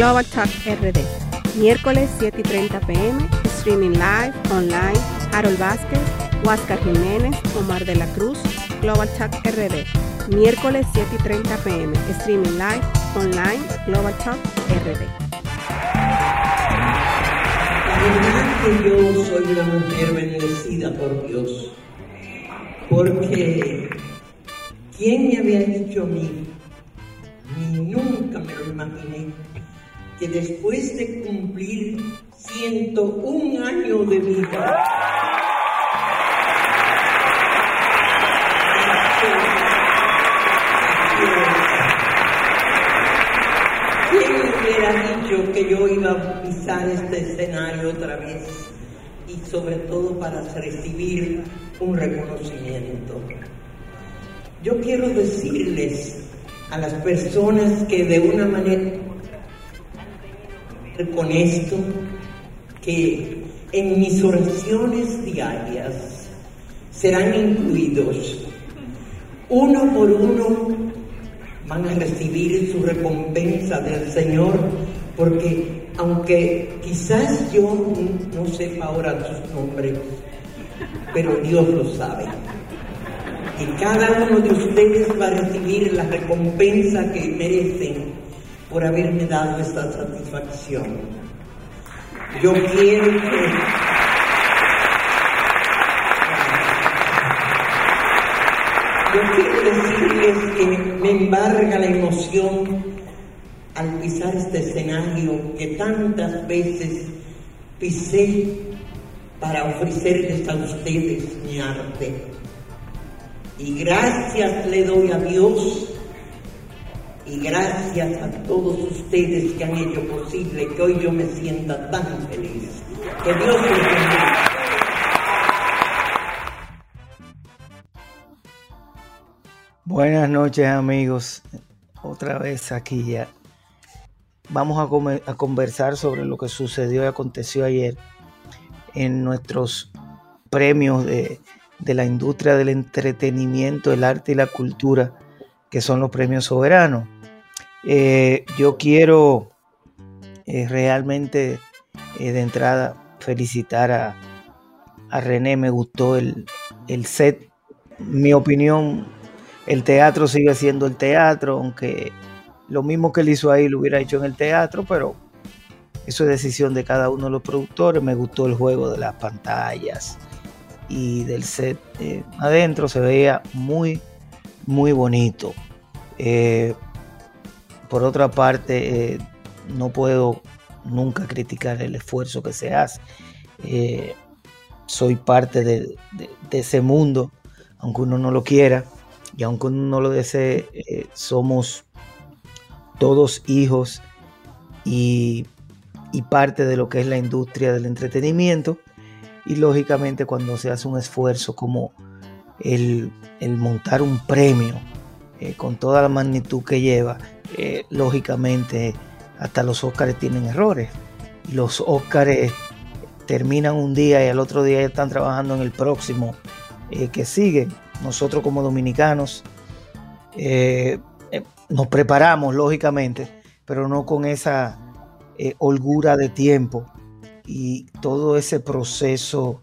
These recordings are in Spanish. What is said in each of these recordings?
Global Talk RD. Miércoles 7 y 30 pm, streaming live, online, Harold Vázquez, Huáscar Jiménez, Omar de la Cruz, Global Talk RD. Miércoles 7 y 30 pm, streaming live, online, Global Talk RD. Que yo soy una mujer bendecida por Dios, porque ¿quién me había dicho a mí? Ni nunca me lo imaginé, que después de cumplir 101 años de vida, ¿Quién hubiera dicho que yo iba a pisar este escenario otra vez? Y sobre todo para recibir un reconocimiento. Yo quiero decirles a las personas que de una manera con esto, que en mis oraciones diarias serán incluidos uno por uno van a recibir su recompensa del Señor, porque aunque quizás yo no sepa ahora sus nombres, pero Dios lo sabe. Y cada uno de ustedes va a recibir la recompensa que merecen por haberme dado esta satisfacción. Yo quiero que Yo quiero decirles que me embarga la emoción al pisar este escenario que tantas veces pisé para ofrecerles a ustedes mi arte. Y gracias le doy a Dios y gracias a todos ustedes que han hecho posible que hoy yo me sienta tan feliz. Que Dios les bendiga. Buenas noches amigos, otra vez aquí ya. Vamos a conversar sobre lo que sucedió y aconteció ayer en nuestros premios de, de la industria del entretenimiento, el arte y la cultura, que son los premios soberanos. Eh, yo quiero eh, realmente eh, de entrada felicitar a, a René, me gustó el, el set. Mi opinión el teatro sigue siendo el teatro, aunque lo mismo que él hizo ahí lo hubiera hecho en el teatro, pero eso es decisión de cada uno de los productores. Me gustó el juego de las pantallas y del set adentro, se veía muy, muy bonito. Por otra parte, eh, no puedo nunca criticar el esfuerzo que se hace. Eh, soy parte de, ese mundo, aunque uno no lo quiera y aunque uno no lo desee, eh, somos todos hijos y, parte de lo que es la industria del entretenimiento. Y lógicamente cuando se hace un esfuerzo como el, montar un premio con toda la magnitud que lleva, eh, lógicamente hasta los Óscares tienen errores. Los Óscares terminan un día y al otro día están trabajando en el próximo eh, que sigue. Nosotros como dominicanos eh, nos preparamos, lógicamente, pero no con esa holgura de tiempo y todo ese proceso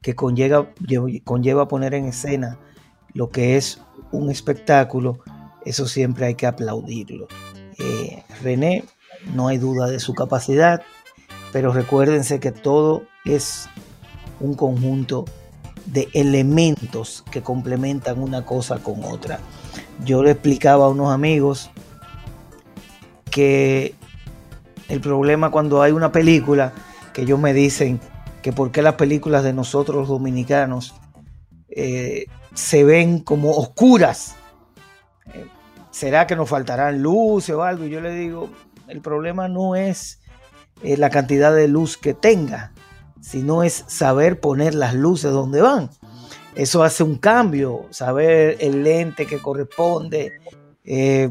que conlleva, conlleva poner en escena lo que es un espectáculo, eso siempre hay que aplaudirlo. Eh, René, no hay duda de su capacidad, pero recuérdense que todo es un conjunto de elementos que complementan una cosa con otra. Yo le explicaba a unos amigos que el problema cuando hay una película, que ellos me dicen que por qué las películas de nosotros los dominicanos eh, se ven como oscuras. ¿Será que nos faltarán luces o algo? Y yo le digo, el problema no es eh, la cantidad de luz que tenga, sino es saber poner las luces donde van. Eso hace un cambio, saber el lente que corresponde, eh,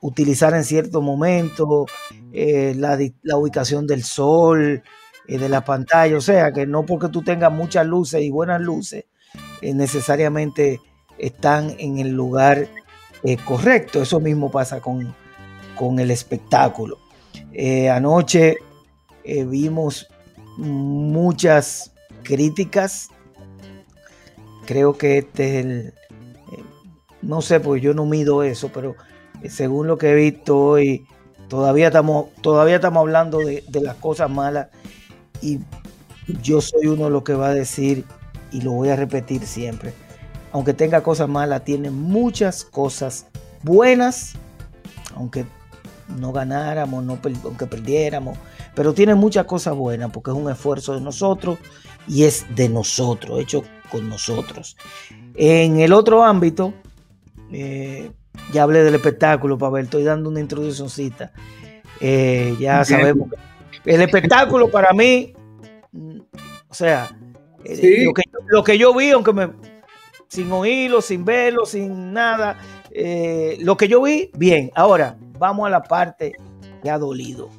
utilizar en cierto momento eh, la, la ubicación del sol, de la pantalla. O sea, que no porque tú tengas muchas luces y buenas luces, necesariamente están en el lugar eh, correcto. Eso mismo pasa con, con el espectáculo. Eh, anoche eh, vimos muchas críticas. Creo que este es el, no sé, porque yo no mido eso, pero según lo que he visto hoy, todavía estamos, todavía estamos hablando de, de las cosas malas y yo soy uno de los que va a decir, y lo voy a repetir siempre, aunque tenga cosas malas, tiene muchas cosas buenas, aunque no ganáramos, no, aunque perdiéramos, pero tiene muchas cosas buenas porque es un esfuerzo de nosotros y es de nosotros, hecho con nosotros. En el otro ámbito, eh, ya hablé del espectáculo, Pavel, estoy dando una introduccióncita. Eh, ya sabemos. El espectáculo para mí, mm, o sea, eh, lo, que, lo, que, yo vi, aunque me, sin oírlo, sin verlo, sin nada, lo que yo vi, bien. Ahora, vamos a la parte que ha dolido.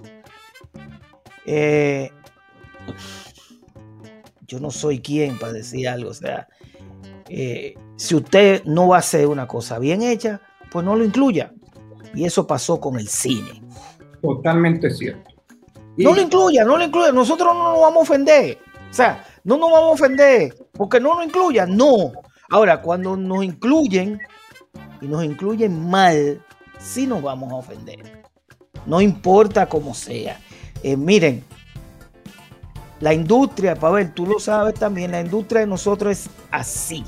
yo no soy quien para decir algo, o sea, eh, si usted no va a hacer una cosa bien hecha, pues no lo incluya. Y eso pasó con el cine. Totalmente cierto. No lo incluya, no lo incluya. Nosotros no nos vamos a ofender. O sea, no nos vamos a ofender porque no nos incluyan. No. Ahora, cuando nos incluyen y nos incluyen mal, sí nos vamos a ofender. No importa cómo sea. Eh, miren, la industria, Pavel, tú lo sabes también, la industria de nosotros es así.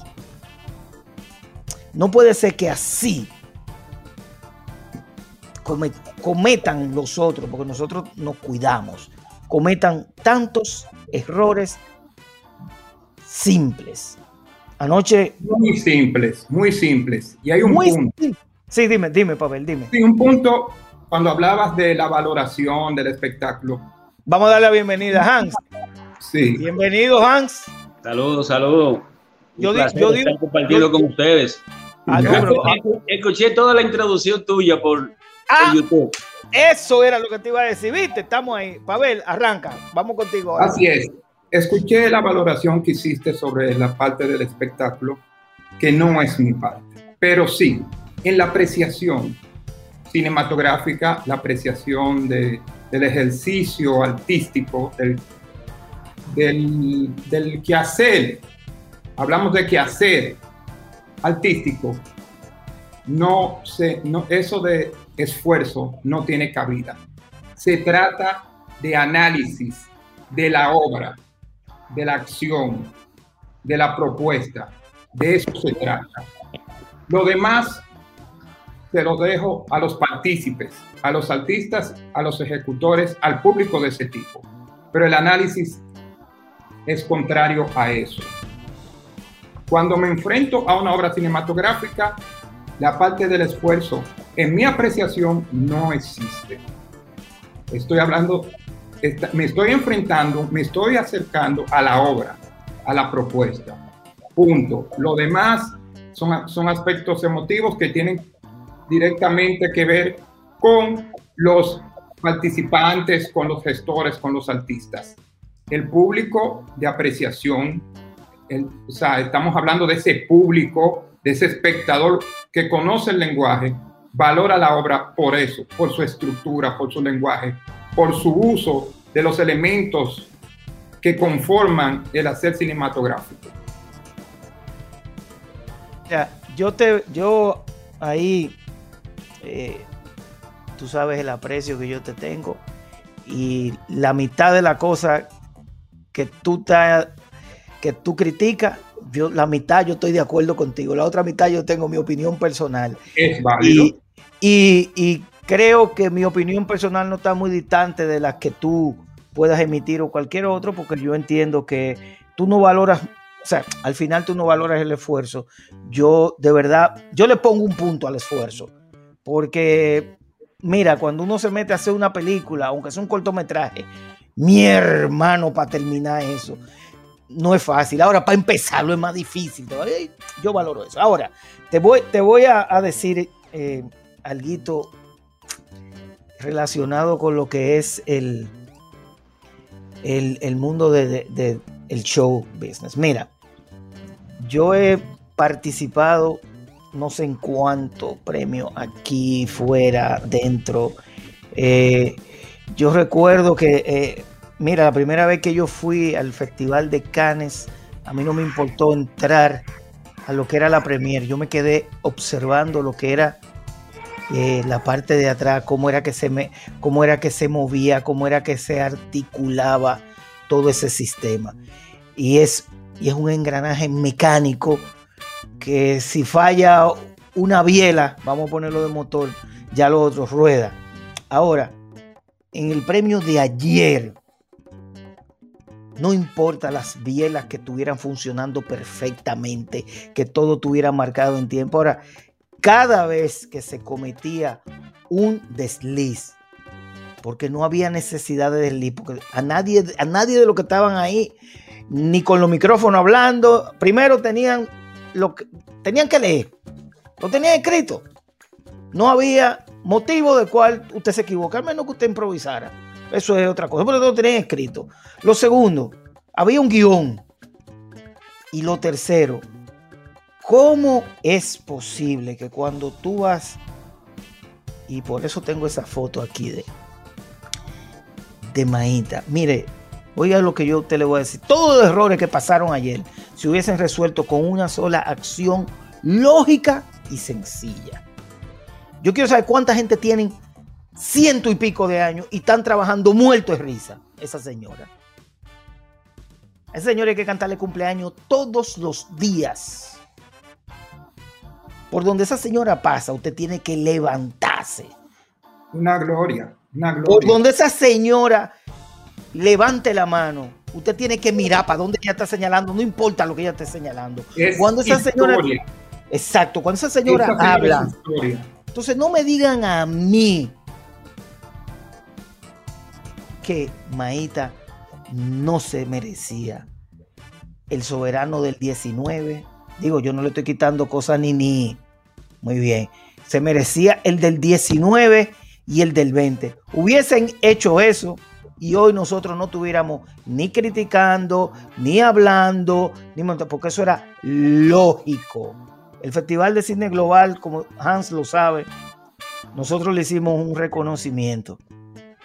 No puede ser que así cometan los otros, porque nosotros nos cuidamos, cometan tantos errores simples. Anoche. Muy simples, muy simples. Y hay un punto. Sí, dime, dime, Pavel, dime. Sí, un punto cuando hablabas de la valoración del espectáculo. Vamos a darle la bienvenida a Hans. Sí. Bienvenido, Hans. Saludos, saludos. Yo, yo digo, compartido con ustedes. Ah, escuché toda la introducción tuya por, ah, YouTube. Eso era lo que te iba a decir, viste, estamos ahí. Pavel, arranca, vamos contigo. Así es. Escuché la valoración que hiciste sobre la parte del espectáculo, que no es mi parte, pero sí, en la apreciación cinematográfica, la apreciación de, del ejercicio artístico, del, del, del quehacer, hablamos de quehacer, artístico, no se, no, eso de esfuerzo no tiene cabida. Se trata de análisis de la obra, de la acción, de la propuesta. De eso se trata. Lo demás se lo dejo a los partícipes, a los artistas, a los ejecutores, al público de ese tipo. Pero el análisis es contrario a eso. Cuando me enfrento a una obra cinematográfica, la parte del esfuerzo, en mi apreciación, no existe. Estoy hablando, me estoy enfrentando, me estoy acercando a la obra, a la propuesta. Punto. Lo demás son, aspectos emotivos que tienen directamente que ver con los participantes, con los gestores, con los artistas. El público de apreciación o sea, estamos hablando de ese público, de ese espectador que conoce el lenguaje, valora la obra por eso, por su estructura, por su lenguaje, por su uso de los elementos que conforman el hacer cinematográfico. Ya, yo te, yo ahí, eh, tú sabes el aprecio que yo te tengo y la mitad de la cosa que tú estás que tú criticas, yo, la mitad yo estoy de acuerdo contigo, la otra mitad yo tengo mi opinión personal. Es válido. Y, creo que mi opinión personal no está muy distante de la que tú puedas emitir o cualquier otro, porque yo entiendo que tú no valoras, o sea, al final tú no valoras el esfuerzo. Yo de verdad, yo le pongo un punto al esfuerzo, porque mira, cuando uno se mete a hacer una película, aunque sea un cortometraje, mi hermano para terminar eso no es fácil. Ahora, para empezarlo es más difícil. Yo valoro eso. Ahora, te voy, te voy a, decir eh, algo relacionado con lo que es el, el, mundo de, el show business. Mira, yo he participado no sé en cuánto premio aquí, fuera, dentro. Eh, Yo recuerdo que, eh, mira, la primera vez que yo fui al Festival de Cannes, a mí no me importó entrar a lo que era la premier. Yo me quedé observando lo que era eh, la parte de atrás, cómo era que se me, cómo era que se movía, cómo era que se articulaba todo ese sistema. Y es, y es un engranaje mecánico que si falla una biela, vamos a ponerlo de motor, ya lo otro rueda. Ahora, en el premio de ayer, no importa las bielas que estuvieran funcionando perfectamente, que todo estuviera marcado en tiempo. Ahora, cada vez que se cometía un desliz, porque no había necesidad de desliz, porque a nadie, a nadie de los que estaban ahí, ni con los micrófonos hablando, primero tenían, lo que, tenían que leer, lo tenían escrito. No había motivo de cual usted se equivoque, al menos que usted improvisara. Eso es otra cosa, pero lo tenían escrito. Lo segundo, había un guion. Y lo tercero, ¿Cómo es posible que cuando tú vas, y por eso tengo esa foto aquí de, de Maíta, mire, oiga lo que yo usted le voy a decir, todos los errores que pasaron ayer se hubiesen resuelto con una sola acción lógica y sencilla. Yo quiero saber cuánta gente tienen ciento y pico de años y están trabajando muerto de risa, esa señora. esa señora hay que cantarle cumpleaños todos los días por donde esa señora pasa, usted tiene que levantarse. Una gloria, una gloria. Por donde esa señora levante la mano, usted tiene que mirar para dónde ella está señalando, no importa lo que ella esté señalando. cuando esa señora. Exacto, cuando esa señora, habla. Entonces no me digan a mí que Maíta no se merecía el soberano del 19. Digo, yo no le estoy quitando cosas ni ni muy bien. Se merecía el del 19 y el del 20. Hubiesen hecho eso y hoy nosotros no tuviéramos ni criticando, ni hablando, ni porque eso era lógico. El Festival de Cine Global, como Hans lo sabe, nosotros le hicimos un reconocimiento.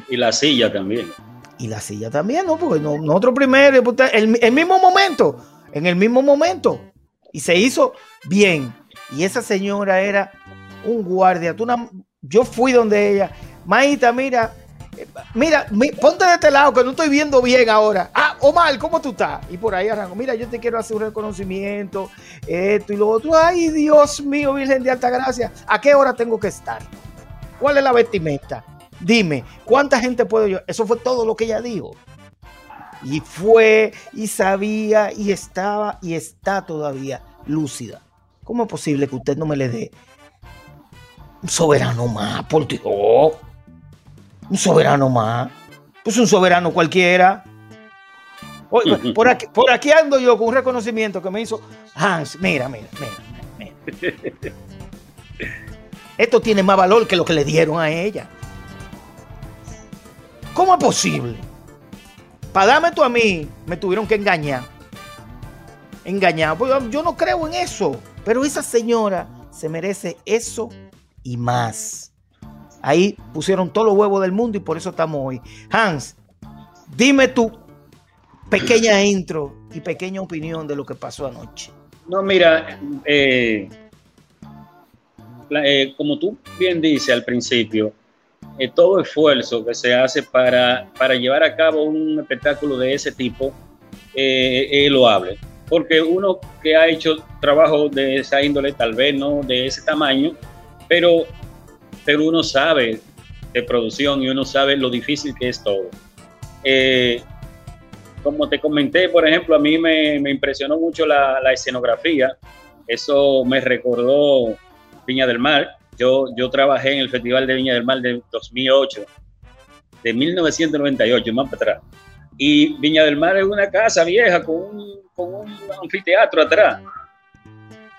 Y la silla también. Y la silla también, ¿no? Porque nosotros primero, el, el mismo momento, en el mismo momento. Y se hizo bien. Y esa señora era un guardia. Tú yo fui donde ella. Maíta, mira, mira, ponte de este lado que no estoy viendo bien ahora. Ah, Omar, ¿cómo tú estás? Y por ahí arranco. Mira, yo te quiero hacer un reconocimiento, esto y lo otro. Ay, Dios mío, Virgen de Alta Gracia. ¿A qué hora tengo que estar? ¿Cuál es la vestimenta? Dime, ¿cuánta gente puedo yo? Eso fue todo lo que ella dijo. Y fue, y sabía, y estaba, y está todavía lúcida. ¿Cómo es posible que usted no me le dé un soberano más, por Dios? Un soberano más. Pues un soberano cualquiera. por, aquí, por aquí ando yo con un reconocimiento que me hizo Hans. Mira, mira, mira, mira. Esto tiene más valor que lo que le dieron a ella. ¿Cómo es posible? Para darme tú a mí, me tuvieron que engañar. Engañar. Pues yo no creo en eso. Pero esa señora se merece eso y más. Ahí pusieron todos los huevos del mundo y por eso estamos hoy. Hans, dime tu pequeña intro y pequeña opinión de lo que pasó anoche. No, mira, eh, eh, como tú bien dices al principio, eh, todo esfuerzo que se hace para, para, llevar a cabo un espectáculo de ese tipo es loable porque uno que ha hecho trabajo de esa índole, tal vez no de ese tamaño, pero, pero uno sabe de producción y uno sabe lo difícil que es todo. Eh, como te comenté, por ejemplo, a mí me, impresionó mucho la, escenografía. Eso me recordó Viña del Mar. Yo, yo trabajé en el Festival de Viña del Mar de 2008, de 1998, más para atrás. Y Viña del Mar es una casa vieja con un con un anfiteatro atrás.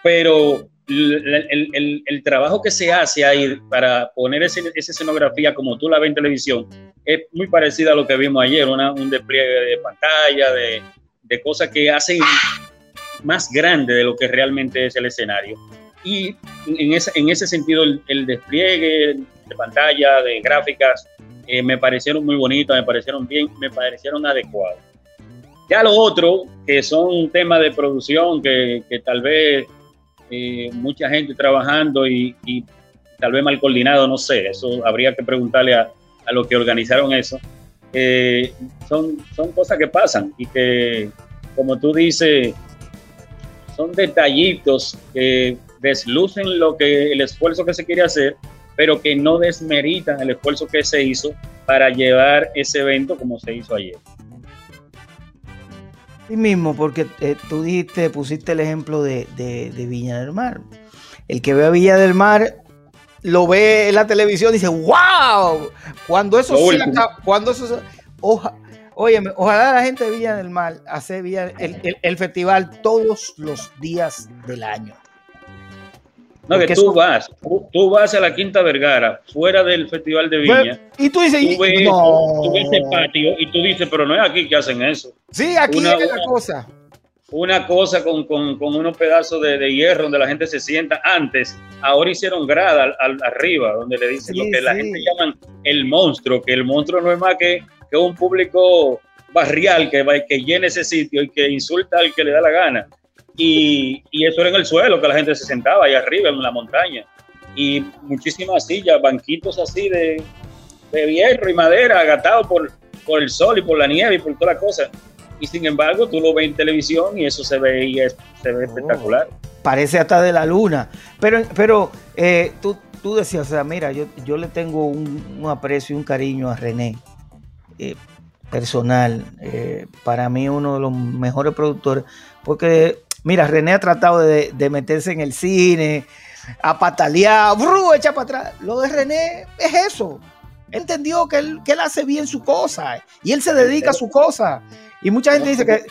Pero el, trabajo que se hace ahí para poner esa escenografía como tú la ves en televisión es muy parecido a lo que vimos ayer, un despliegue de pantalla, de, de cosas que hacen más grande de lo que realmente es el escenario. Y en ese, en ese sentido, el, despliegue de pantalla, de gráficas, eh, me parecieron muy bonitas, me parecieron bien, me parecieron adecuadas. Ya lo otro, que son temas de producción, que, que tal vez eh, mucha gente trabajando y, tal vez mal coordinado, no sé, eso habría que preguntarle a, a los que organizaron eso. Eh, son, son cosas que pasan y que, como tú dices, son detallitos que deslucen lo que el esfuerzo que se quiere hacer, pero que no desmeritan el esfuerzo que se hizo para llevar ese evento como se hizo ayer. Sí mismo, porque eh, tú dijiste, pusiste el ejemplo de, de, de, Viña del Mar. El que ve a Viña del Mar lo ve en la televisión y dice, wow, cuando eso se acaba, cuando eso oja, óyeme, ojalá la gente de Villa del Mar hace Villa, el, el, el, festival todos los días del año. No, que tú eso, vas, tú, vas a la Quinta Vergara, fuera del Festival de Viña. Y tú dices, tú ves, no. tú ves el patio y tú dices, pero no es aquí que hacen eso. Sí, aquí una, es la una, cosa. Una cosa con, con, con unos pedazos de, de, hierro donde la gente se sienta antes. Ahora hicieron grada al, al, arriba, donde le dicen sí, lo que sí. la gente llaman el monstruo, que el monstruo no es más que, que un público barrial que, va, que llene ese sitio y que insulta al que le da la gana. Y, y, eso era en el suelo, que la gente se sentaba ahí arriba en la montaña. Y muchísimas sillas, banquitos así de, de hierro y madera, agatados por, por el sol y por la nieve y por toda la cosa. Y sin embargo, tú lo ves en televisión y eso se ve, y es, se ve oh, espectacular. Parece hasta de la luna. Pero, pero eh, tú, tú decías, o sea, mira, yo, yo le tengo un, un aprecio y un cariño a René. Eh, personal, eh, para mí uno de los mejores productores, porque Mira, René ha tratado de, de meterse en el cine, a patalear, ¡bru! echa para atrás. Lo de René es eso. Entendió que él, que él hace bien su cosa y él se dedica a su cosa. Y mucha gente dice que,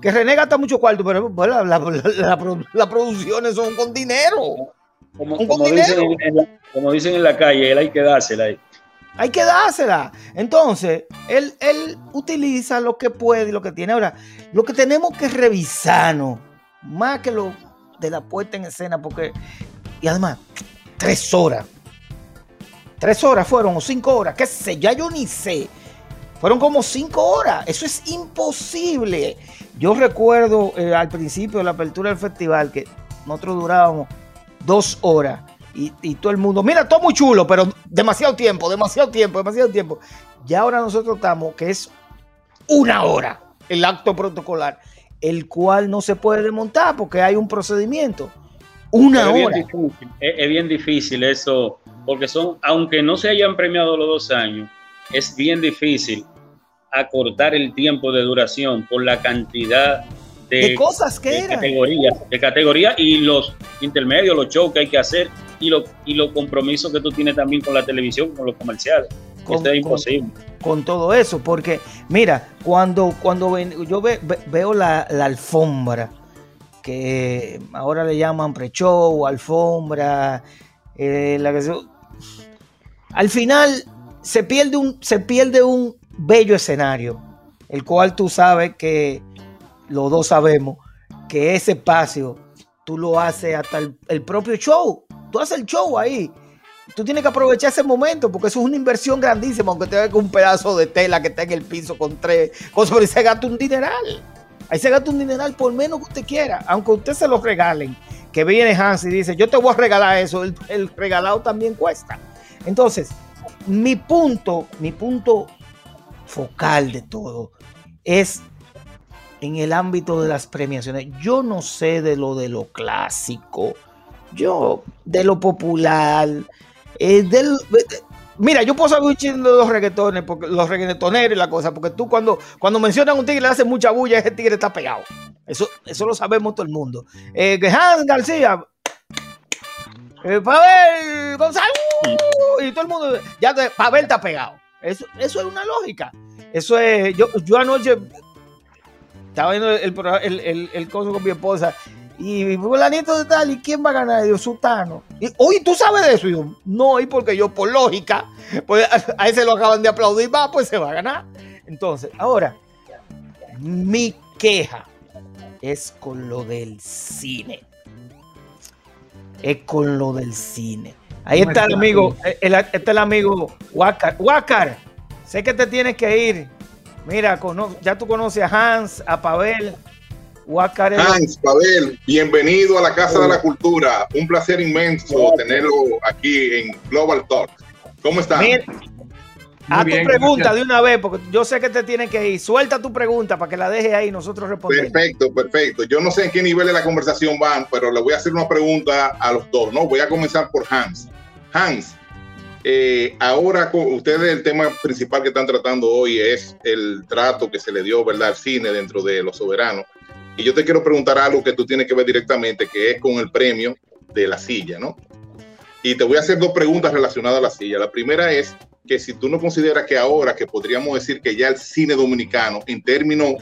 que René gasta mucho cuarto, pero las la, la, la, producciones son con dinero. Como, como, con dinero. Dicen en la, como, dicen en la, calle, él hay que dársela ahí. Hay que dársela. Entonces, él, él utiliza lo que puede y lo que tiene. Ahora, lo que tenemos que revisarnos más que lo de la puesta en escena, porque, y además, tres horas. Tres horas fueron, o cinco horas, qué sé, ya yo ni sé. Fueron como cinco horas. Eso es imposible. Yo recuerdo eh, al principio de la apertura del festival que nosotros durábamos dos horas. Y, y, todo el mundo, mira, todo muy chulo, pero demasiado tiempo, demasiado tiempo, demasiado tiempo. Ya ahora nosotros estamos, que es una hora el acto protocolar el cual no se puede desmontar porque hay un procedimiento. Una es hora. Bien difícil, es, es, bien difícil eso, porque son, aunque no se hayan premiado los dos años, es bien difícil acortar el tiempo de duración por la cantidad de, de cosas que de eran. categorías, de categoría y los intermedios, los shows que hay que hacer y los y lo compromisos que tú tienes también con la televisión, con los comerciales. Con, Esto es imposible. Con, con, todo eso, porque mira, cuando, cuando ven, yo ve, ve, veo la, la, alfombra, que ahora le llaman pre-show, alfombra, eh, la que se, al final se pierde, un, se pierde un bello escenario, el cual tú sabes que, los dos sabemos, que ese espacio tú lo haces hasta el, el propio show, tú haces el show ahí tú tienes que aprovechar ese momento porque eso es una inversión grandísima, aunque te con un pedazo de tela que está en el piso con tres cosas, pero se gasta un dineral. Ahí se gasta un dineral por menos que usted quiera, aunque usted se lo regalen. Que viene Hans y dice, yo te voy a regalar eso, el, el regalado también cuesta. Entonces, mi punto, mi punto focal de todo es en el ámbito de las premiaciones. Yo no sé de lo de lo clásico, yo de lo popular, eh, del, mira, yo puedo saber un chingo de los reggaetones, porque, los reggaetoneros y la cosa, porque tú cuando, cuando mencionan un tigre le hacen mucha bulla, ese tigre está pegado. Eso, eso lo sabemos todo el mundo. Eh, García, eh, Pavel Gonzalo, y todo el mundo, ya te, Pavel está pegado. Eso, eso es una lógica. Eso es, yo, yo anoche estaba viendo el, el, el, el con mi esposa y fulanito de tal, ¿y quién va a ganar? Dios, Sutano. Y, oye, ¿tú sabes de eso? Y yo, no, y porque yo, por lógica, pues a ese lo acaban de aplaudir, va, pues se va a ganar. Entonces, ahora, mi queja es con lo del cine. Es con lo del cine. Ahí está el amigo, el, está el amigo Wakar. Wakar, sé que te tienes que ir. Mira, ya tú conoces a Hans, a Pavel, Hans, Pavel, bienvenido a la Casa de la Cultura. Un placer inmenso tenerlo aquí en Global Talk. ¿Cómo estás? a tu pregunta de una vez, porque yo sé que te tiene que ir. Suelta tu pregunta para que la deje ahí y nosotros respondemos. Perfecto, perfecto. Yo no sé en qué nivel de la conversación van, pero le voy a hacer una pregunta a los dos, ¿no? Voy a comenzar por Hans. Hans, eh, ahora ustedes el tema principal que están tratando hoy es el trato que se le dio, ¿verdad?, al cine dentro de Los Soberanos. Y yo te quiero preguntar algo que tú tienes que ver directamente, que es con el premio de la silla, ¿no? Y te voy a hacer dos preguntas relacionadas a la silla. La primera es que si tú no consideras que ahora que podríamos decir que ya el cine dominicano, en términos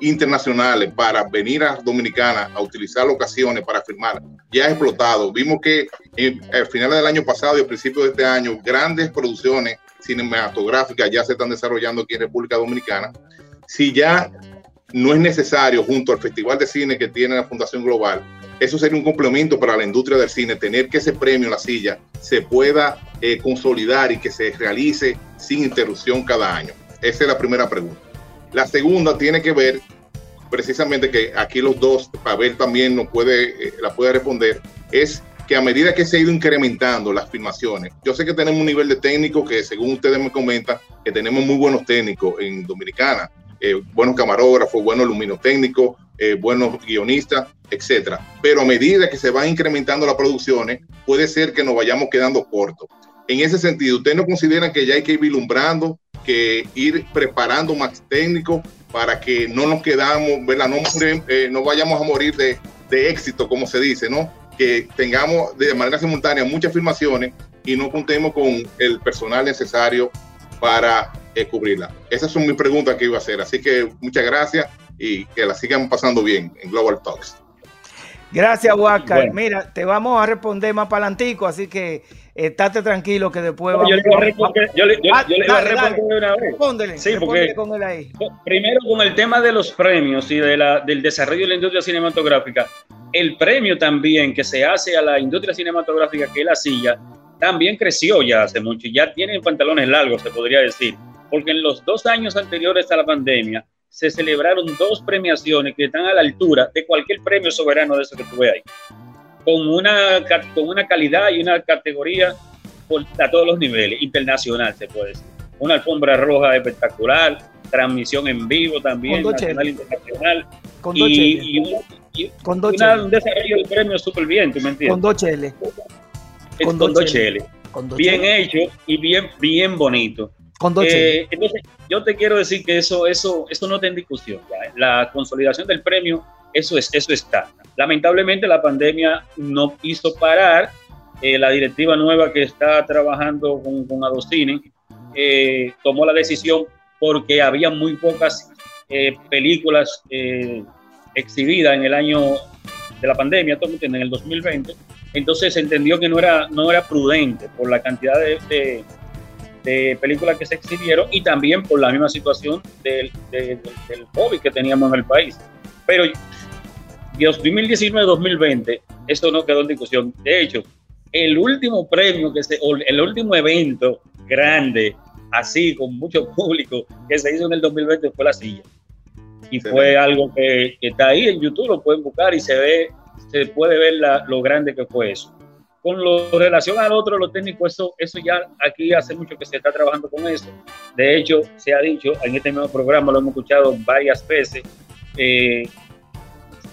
internacionales, para venir a Dominicana a utilizar locaciones para filmar, ya ha explotado. Vimos que al final del año pasado y al principio de este año, grandes producciones cinematográficas ya se están desarrollando aquí en República Dominicana. Si ya no es necesario, junto al Festival de Cine que tiene la Fundación Global, eso sería un complemento para la industria del cine, tener que ese premio en la silla se pueda eh, consolidar y que se realice sin interrupción cada año. Esa es la primera pregunta. La segunda tiene que ver precisamente que aquí los dos, Pavel también nos puede, eh, la puede responder, es que a medida que se ha ido incrementando las filmaciones, yo sé que tenemos un nivel de técnico que según ustedes me comentan, que tenemos muy buenos técnicos en Dominicana, eh, buenos camarógrafos, buenos luminotécnicos, eh, buenos guionistas, etcétera. Pero a medida que se van incrementando las producciones, puede ser que nos vayamos quedando cortos. En ese sentido, ¿ustedes no consideran que ya hay que ir vislumbrando, que ir preparando más técnicos para que no nos quedamos, ¿verdad? No, eh, no vayamos a morir de, de éxito, como se dice, ¿no? Que tengamos de manera simultánea muchas filmaciones y no contemos con el personal necesario para eh, cubrirla. Esas son mis preguntas que iba a hacer. Así que muchas gracias y que la sigan pasando bien en Global Talks. Gracias, Huáscar. Mira, te vamos a responder más para palantico, así que estate tranquilo que después vamos yo le, voy a responder, yo, le, yo, ah, le voy a responder una vez. Respóndele, sí, porque con él ahí. primero con el tema de los premios y de la, del desarrollo de la industria cinematográfica, el premio también que se hace a la industria cinematográfica, que es la silla, también creció ya hace mucho, ya tienen pantalones largos, se podría decir porque en los dos años anteriores a la pandemia se celebraron dos premiaciones que están a la altura de cualquier premio soberano de eso que tuve ahí, con una, con una calidad y una categoría a todos los niveles, internacional se puede decir. Una alfombra roja espectacular, transmisión en vivo también, nacional internacional. Con y, y, con dos un desarrollo del premio súper bien, ¿tú me entiendes? Con dos cheles. Con, dos cheles. Bien hecho y bien, bien bonito. Eh, entonces, yo te quiero decir que eso, eso, eso no está en discusión. La consolidación del premio, eso, es, eso está. Lamentablemente la pandemia no hizo parar eh, la directiva nueva que está trabajando con, con Adocine, eh, tomó la decisión porque había muy pocas películas exhibidas en el año de la pandemia, en el 2020. Entonces se entendió que no era, no era prudente por la cantidad de películas que se exhibieron y también por la misma situación del, del, COVID que teníamos en el país. Pero 2019-2020, eso no quedó en discusión. De hecho, el último premio que se, el último evento grande, así, con mucho público, que se hizo en el 2020 fue La Silla. Y fue algo que, está ahí en YouTube, lo pueden buscar y se ve, se puede ver lo grande que fue eso. Con lo relación al otro, lo técnico, eso, eso ya aquí hace mucho que se está trabajando con eso. De hecho, se ha dicho en este mismo programa, lo hemos escuchado varias veces, eh,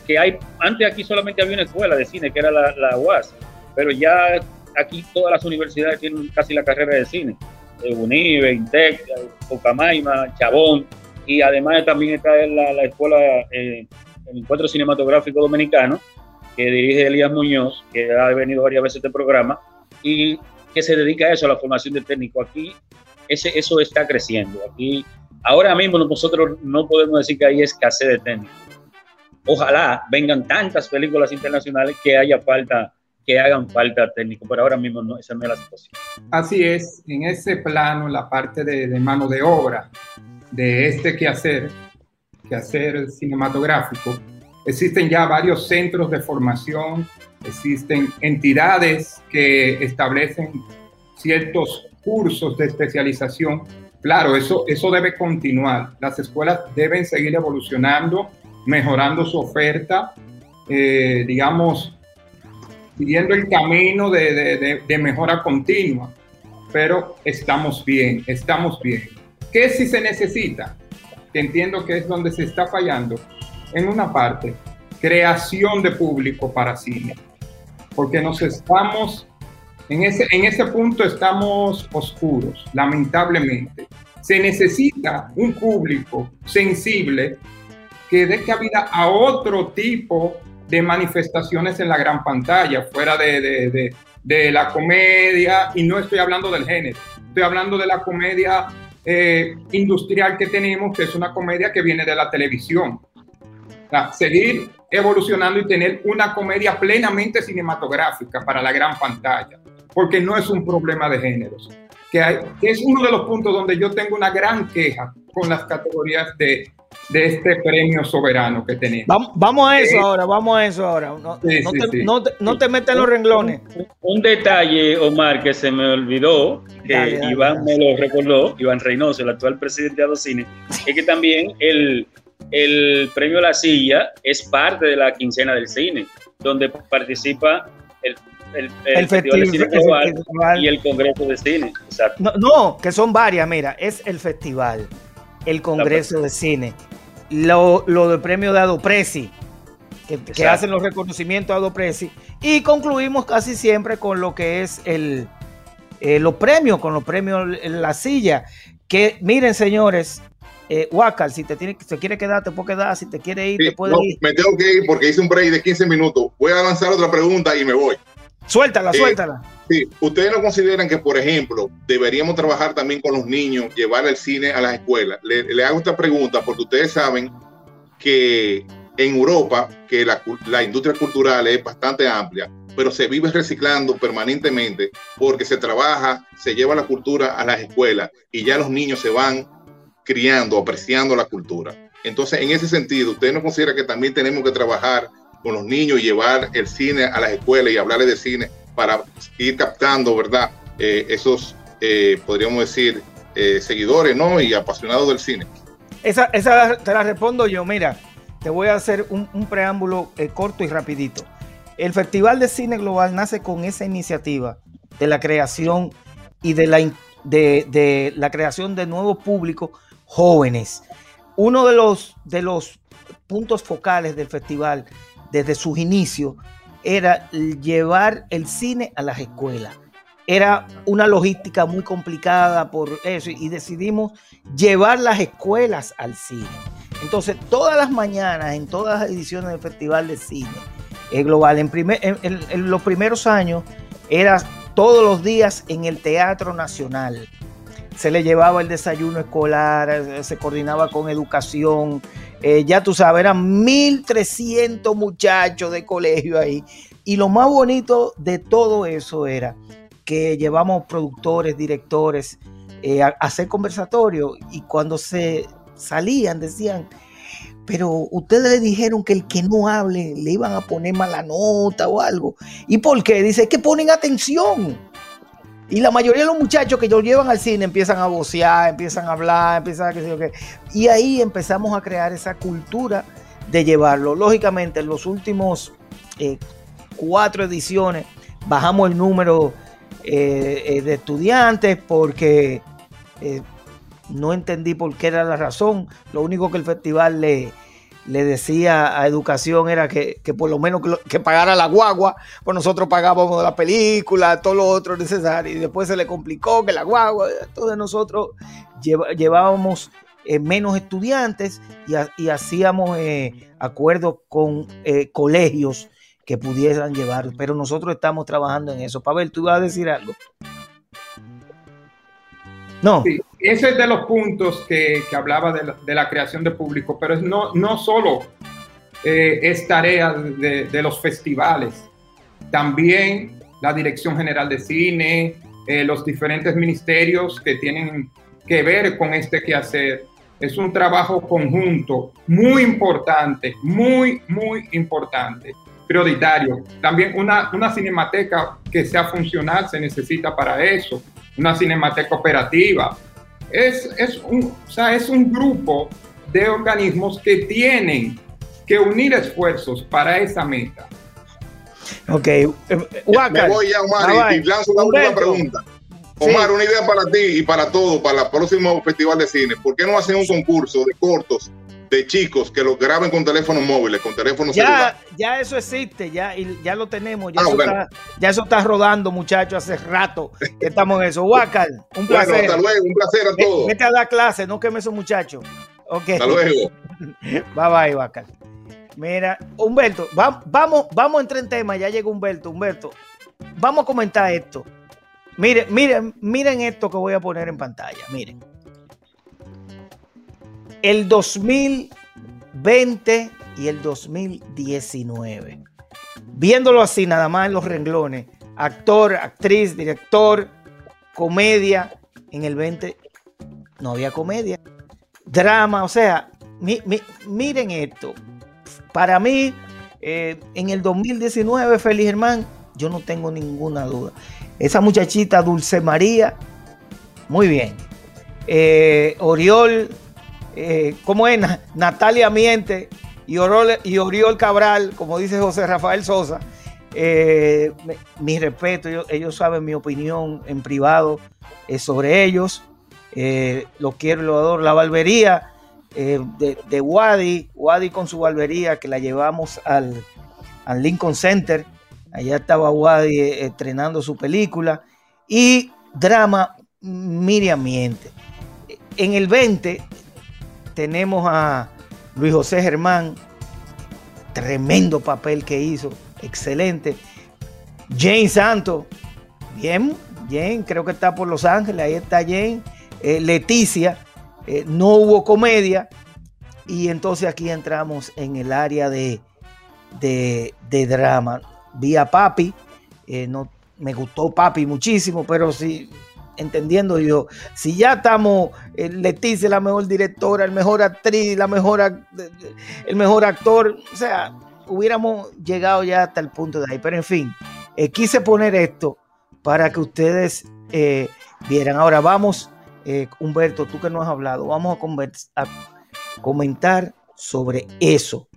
que hay, antes aquí solamente había una escuela de cine, que era la, UAS, pero ya aquí todas las universidades tienen casi la carrera de cine. Eh, Unive, Intec, Pocamaima, Chabón, y además también está la, la escuela, eh, el Encuentro Cinematográfico Dominicano, que dirige Elías Muñoz, que ha venido varias veces este programa, y que se dedica a eso, a la formación de técnico. Aquí ese, eso está creciendo. Aquí, ahora mismo nosotros no podemos decir que hay escasez de técnicos. Ojalá vengan tantas películas internacionales que haya falta, que hagan falta técnicos, pero ahora mismo no, esa no es la situación. Así es, en ese plano, la parte de, de mano de obra de este quehacer, quehacer cinematográfico, Existen ya varios centros de formación, existen entidades que establecen ciertos cursos de especialización claro, eso, eso debe continuar. Las escuelas deben seguir evolucionando, mejorando su oferta, eh, digamos, siguiendo el camino de, de, mejora continua. Pero estamos bien, estamos bien. ¿Qué si se necesita? Entiendo que es donde se está fallando. En una parte, creación de público para cine. Porque nos estamos, en ese, en ese punto estamos oscuros, lamentablemente. Se necesita un público sensible que dé cabida a otro tipo de manifestaciones en la gran pantalla, fuera de, de, de, la comedia, y no estoy hablando del género, estoy hablando de la comedia eh, industrial que tenemos, que es una comedia que viene de la televisión. Seguir evolucionando y tener una comedia plenamente cinematográfica para la gran pantalla, porque no es un problema de géneros, que, hay, que es uno de los puntos donde yo tengo una gran queja con las categorías de de este premio soberano que tenemos. Vamos, a eso eh, ahora, vamos a eso ahora. No, te, metas en los renglones. Un, detalle, Omar, que se me olvidó, que Iván me lo recordó, Iván Reynoso, el actual presidente de Adocine, es que también el, el premio La Silla es parte de la quincena del cine, donde participa el el, Festival de Cine Global, y el Congreso de Cine. No, no, que son varias, mira, es el festival, el Congreso de Cine. Lo, lo del premio de Adopresi, que, que hacen los reconocimientos a Adopresi, y concluimos casi siempre con lo que es el, eh, los premios, con los premios la silla, que miren señores, eh, si te, tiene, quiere quedar, te puede quedar, si te quiere ir, te puede ir. Me tengo que ir porque hice un break de 15 minutos. Voy a lanzar otra pregunta y me voy. Suéltala, eh, suéltala. Sí, ¿ustedes no consideran que, por ejemplo, deberíamos trabajar también con los niños, llevar el cine a las escuelas? Le, hago esta pregunta porque ustedes saben que en Europa, que la, la, industria cultural es bastante amplia, pero se vive reciclando permanentemente porque se trabaja, se lleva la cultura a las escuelas y ya los niños se van criando, apreciando la cultura. Entonces, en ese sentido, ¿ustedes no consideran que también tenemos que trabajar con los niños llevar el cine a las escuelas y hablarles de cine para ir captando, ¿verdad? Eh, esos, eh, podríamos decir, eh, seguidores, ¿no? Y apasionados del cine. Esa, esa te la respondo yo, mira, te voy a hacer un, preámbulo corto y rapidito. El Festival de Cine Global nace con esa iniciativa de la creación y de la, de la creación de nuevos públicos jóvenes. Uno de los, de los puntos focales del festival desde sus inicios era llevar el cine a las escuelas. Era una logística muy complicada por eso y decidimos llevar las escuelas al cine. Entonces, todas las mañanas, en todas las ediciones del Festival de Cine Global, en, en los primeros años, era todos los días en el Teatro Nacional se le llevaba el desayuno escolar, eh, se coordinaba con educación, eh, ya tú sabes, eran 1.300 muchachos de colegio ahí. Y lo más bonito de todo eso era que llevamos productores, directores eh, a, hacer conversatorio y cuando se salían decían, pero ustedes le dijeron que el que no hable le iban a poner mala nota o algo. ¿Y por qué? Dice que ponen atención. Y la mayoría de los muchachos que lo llevan al cine empiezan a vocear, empiezan a hablar, empiezan a qué sé yo qué. Y ahí empezamos a crear esa cultura de llevarlo. Lógicamente, en los últimos eh, cuatro ediciones bajamos el número eh, eh, de estudiantes porque no entendí por qué era la razón. Lo único que el festival le, le decía a educación era que, por lo menos que, pagara la guagua, pues nosotros pagábamos la película, todo lo otro necesario, y después se le complicó que la guagua, entonces nosotros llevábamos eh, menos estudiantes y, hacíamos eh, acuerdos con eh, colegios que pudieran llevar, pero nosotros estamos trabajando en eso. Pavel, tú ibas a decir algo. No. Sí, ese es de los puntos que, hablaba de la, creación de público, pero no, no solo eh, es tarea de, los festivales, también la Dirección General de Cine, eh, los diferentes ministerios que tienen que ver con este quehacer. Es un trabajo conjunto muy importante, muy, muy importante, prioritario. También una, una cinemateca que sea funcional se necesita para eso una cinemateca operativa, Es, es, un, o sea, es un grupo de organismos que tienen que unir esfuerzos para esa meta. Ok, eh, Me voy ya, Omar, y, lanzo una última pregunta. Omar, una idea para ti y para todos, para el próximo Festival de Cine. ¿Por qué no hacen un concurso de cortos de chicos que los graben con teléfonos móviles, con teléfonos ya, celulares? Ya eso existe, ya, y ya lo tenemos. Ya, Ah, eso bueno. está, ya eso está rodando, muchachos, hace rato que estamos en eso. Huacal, un Bueno, placer. hasta luego, un placer a todos. Vete a dar clase, no queme esos muchachos. Ok. Hasta luego. Bye bye, Huacal. Mira, Humberto, va- vamos, vamos a entrar en tema. Ya llegó Humberto. Humberto, vamos a comentar esto. Miren, miren, miren esto que voy a poner en pantalla. Miren. El 2020 y el 2019. Viéndolo así, nada más en los renglones. Actor, actriz, director, comedia. En el 20 no había comedia. Drama, o sea, mi- mi- miren esto. Para mí, eh, en el 2019, Félix Germán, yo no tengo ninguna duda. Esa muchachita Dulce María, muy bien. Eh, Oriol, eh, ¿cómo es? Na- Natalia Miente y Oriol, y Oriol Cabral, como dice José Rafael Sosa. Eh, mi respeto, ellos, saben mi opinión en privado eh, sobre ellos. Eh, los quiero y los adoro. La barbería eh, de, Wadi, Wadi con su barbería, que la llevamos al, al Lincoln Center. Allá estaba Wadi estrenando su película. Y drama Miriam Miente. En el 20 tenemos a Luis José Germán, tremendo papel que hizo, excelente. Jane Santos, bien, bien, creo que está por Los Ángeles, ahí está Jane. Eh, Leticia, eh, no hubo comedia. Y entonces aquí entramos en el área de, de, de drama. Vi a Papi, eh, no, me gustó Papi muchísimo, pero sí, entendiendo yo, si ya estamos, eh, Leticia la mejor directora, el mejor actriz, la mejor, el mejor actor, o sea, hubiéramos llegado ya hasta el punto de ahí. Pero en fin, eh, quise poner esto para que ustedes eh, vieran. Ahora vamos, eh, Humberto, tú que no has hablado, vamos a, a comentar sobre eso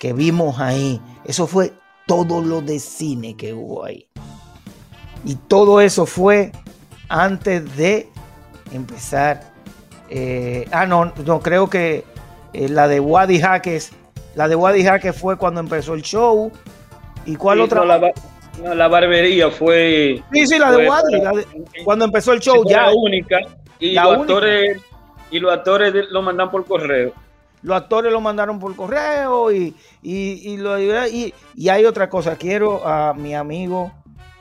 que vimos ahí. Eso fue todo lo de cine que hubo ahí. Y todo eso fue antes de empezar. eh, ah, no, no, creo que eh, la de Wadi Jaques, la de Wadi Jaques fue cuando empezó el show. ¿Y cuál Sí, otra? no, la, ba- no, la barbería fue. sí, sí, la de Wadi, para- la de- cuando empezó el show, ya. la única. Y La los única. actores, y los actores lo mandan por correo. Los actores lo mandaron por correo y, y, y lo- y- y hay otra cosa. Quiero a mi amigo,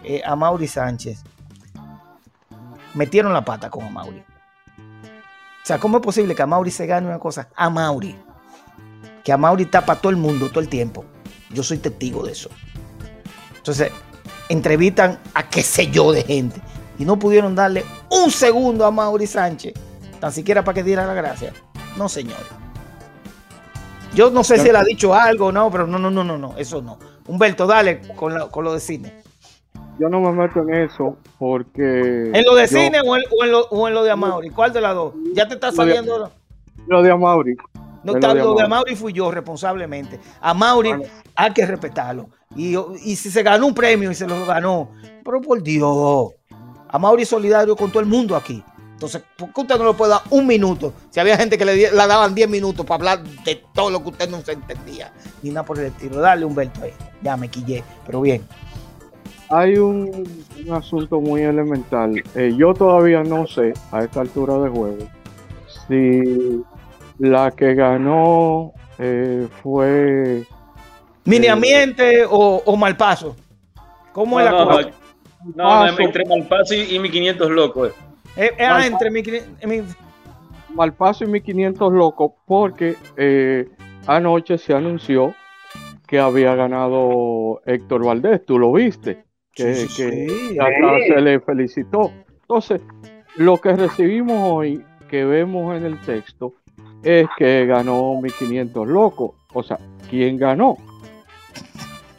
eh, a Mauri Sánchez. Metieron la pata con Amauri. O sea, ¿cómo es posible que a Mauri se gane una cosa? A Mauri. Que a Mauri tapa todo el mundo todo el tiempo. Yo soy testigo de eso. Entonces, entrevistan a qué sé yo de gente. Y no pudieron darle un segundo a Mauri Sánchez. Tan siquiera para que diera la gracia. No, señores. Yo no sé si él ha dicho algo o no, pero no, no, no, no, no, eso no. Humberto, dale con, la- con lo de cine. Yo no me meto en eso porque. ¿En lo de yo- cine o en, o en lo, o en lo de Amauri? ¿Cuál de las dos? Ya te está Lo de- saliendo. Lo de Amaury. No, de está, lo de lo de Amaury. Amauri fui yo responsablemente. A Mauri Bueno. hay que respetarlo. Y, y si se ganó un premio y se lo ganó, pero por Dios, a Mauri solidario con todo el mundo aquí. Entonces, ¿por qué usted no le puede dar un minuto? Si había gente que le, le daban 10 minutos para hablar de todo lo que usted no se entendía, ni nada por el estilo. Dale, Humberto, ahí. Ya me quillé, pero bien. Hay un, un asunto muy elemental. Eh, yo todavía no sé a esta altura de juego si la que ganó eh, fue ¿Miniamiente o, o Malpaso? ¿Cómo es la No, cosa? no, no, entre Malpaso y, y mi 500 locos. eh. Eh, eh, ah, entre mi, mi- Malpaso y 1500 locos porque eh, anoche se anunció que había ganado Héctor Valdés. ¿Tú lo viste? Que, Sí, sí, que sí. hasta se le felicitó. Entonces, lo que recibimos hoy, que vemos en el texto, es que ganó 1500 locos. O sea, ¿quién ganó?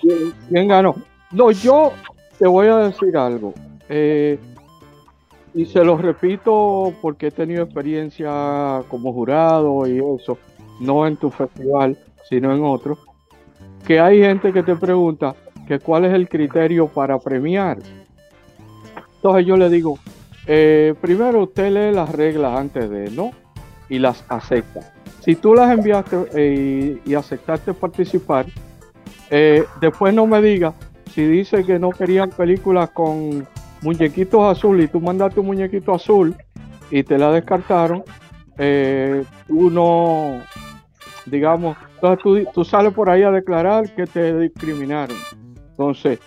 ¿Quién, quién ganó? No, yo te voy a decir algo. Eh, y se los repito porque he tenido experiencia como jurado y eso, no en tu festival, sino en otro, que hay gente que te pregunta que cuál es el criterio para premiar. Entonces yo le digo, eh, primero usted lee las reglas antes de, ¿no? Y las acepta. Si tú las enviaste eh, y, aceptaste participar, eh, después no me diga si dice que no querían películas con muñequitos azul y tú mandaste un muñequito azul y te la descartaron, tú no, digamos, entonces tú, tú, sales por ahí a declarar que te discriminaron. Entonces,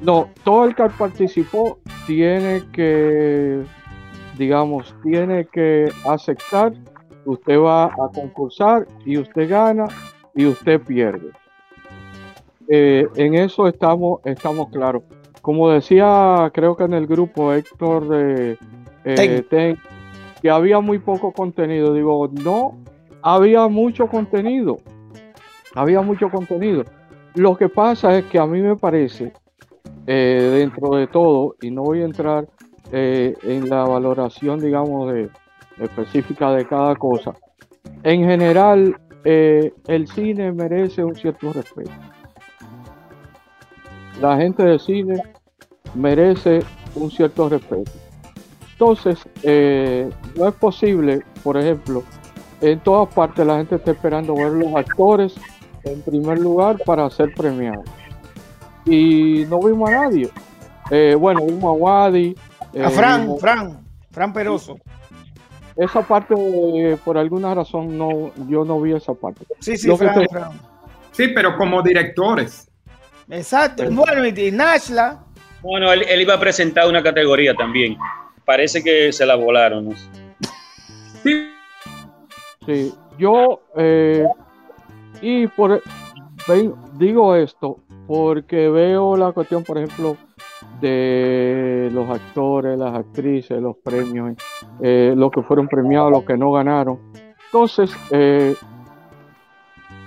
no, todo el que participó tiene que, digamos, tiene que aceptar usted va a concursar y usted gana y usted pierde. Eh, en eso estamos, estamos claros. Como decía, creo que en el grupo Héctor de eh, que había muy poco contenido. Digo, no, había mucho contenido. Había mucho contenido. Lo que pasa es que a mí me parece, eh, dentro de todo, y no voy a entrar en la valoración, digamos, de, específica de cada cosa. En general, eh, el cine merece un cierto respeto. La gente del cine merece un cierto respeto. Entonces, eh, no es posible, por ejemplo, en todas partes la gente está esperando ver los actores en primer lugar para ser premiados. Y no vimos a nadie. Eh, bueno, vimos a Wadi. a Fran, Fran, Fran Peroso. Esa parte, por alguna razón, no, yo no vi esa parte. Sí, sí, sí, pero como directores. Exacto. Bueno, y Nashla. Bueno, él, iba a presentar una categoría también. Parece que se la volaron. Sí. Sí, yo, eh, y por, digo esto porque veo la cuestión, por ejemplo, de los actores, las actrices, los premios, eh, los que fueron premiados, los que no ganaron. Entonces, eh,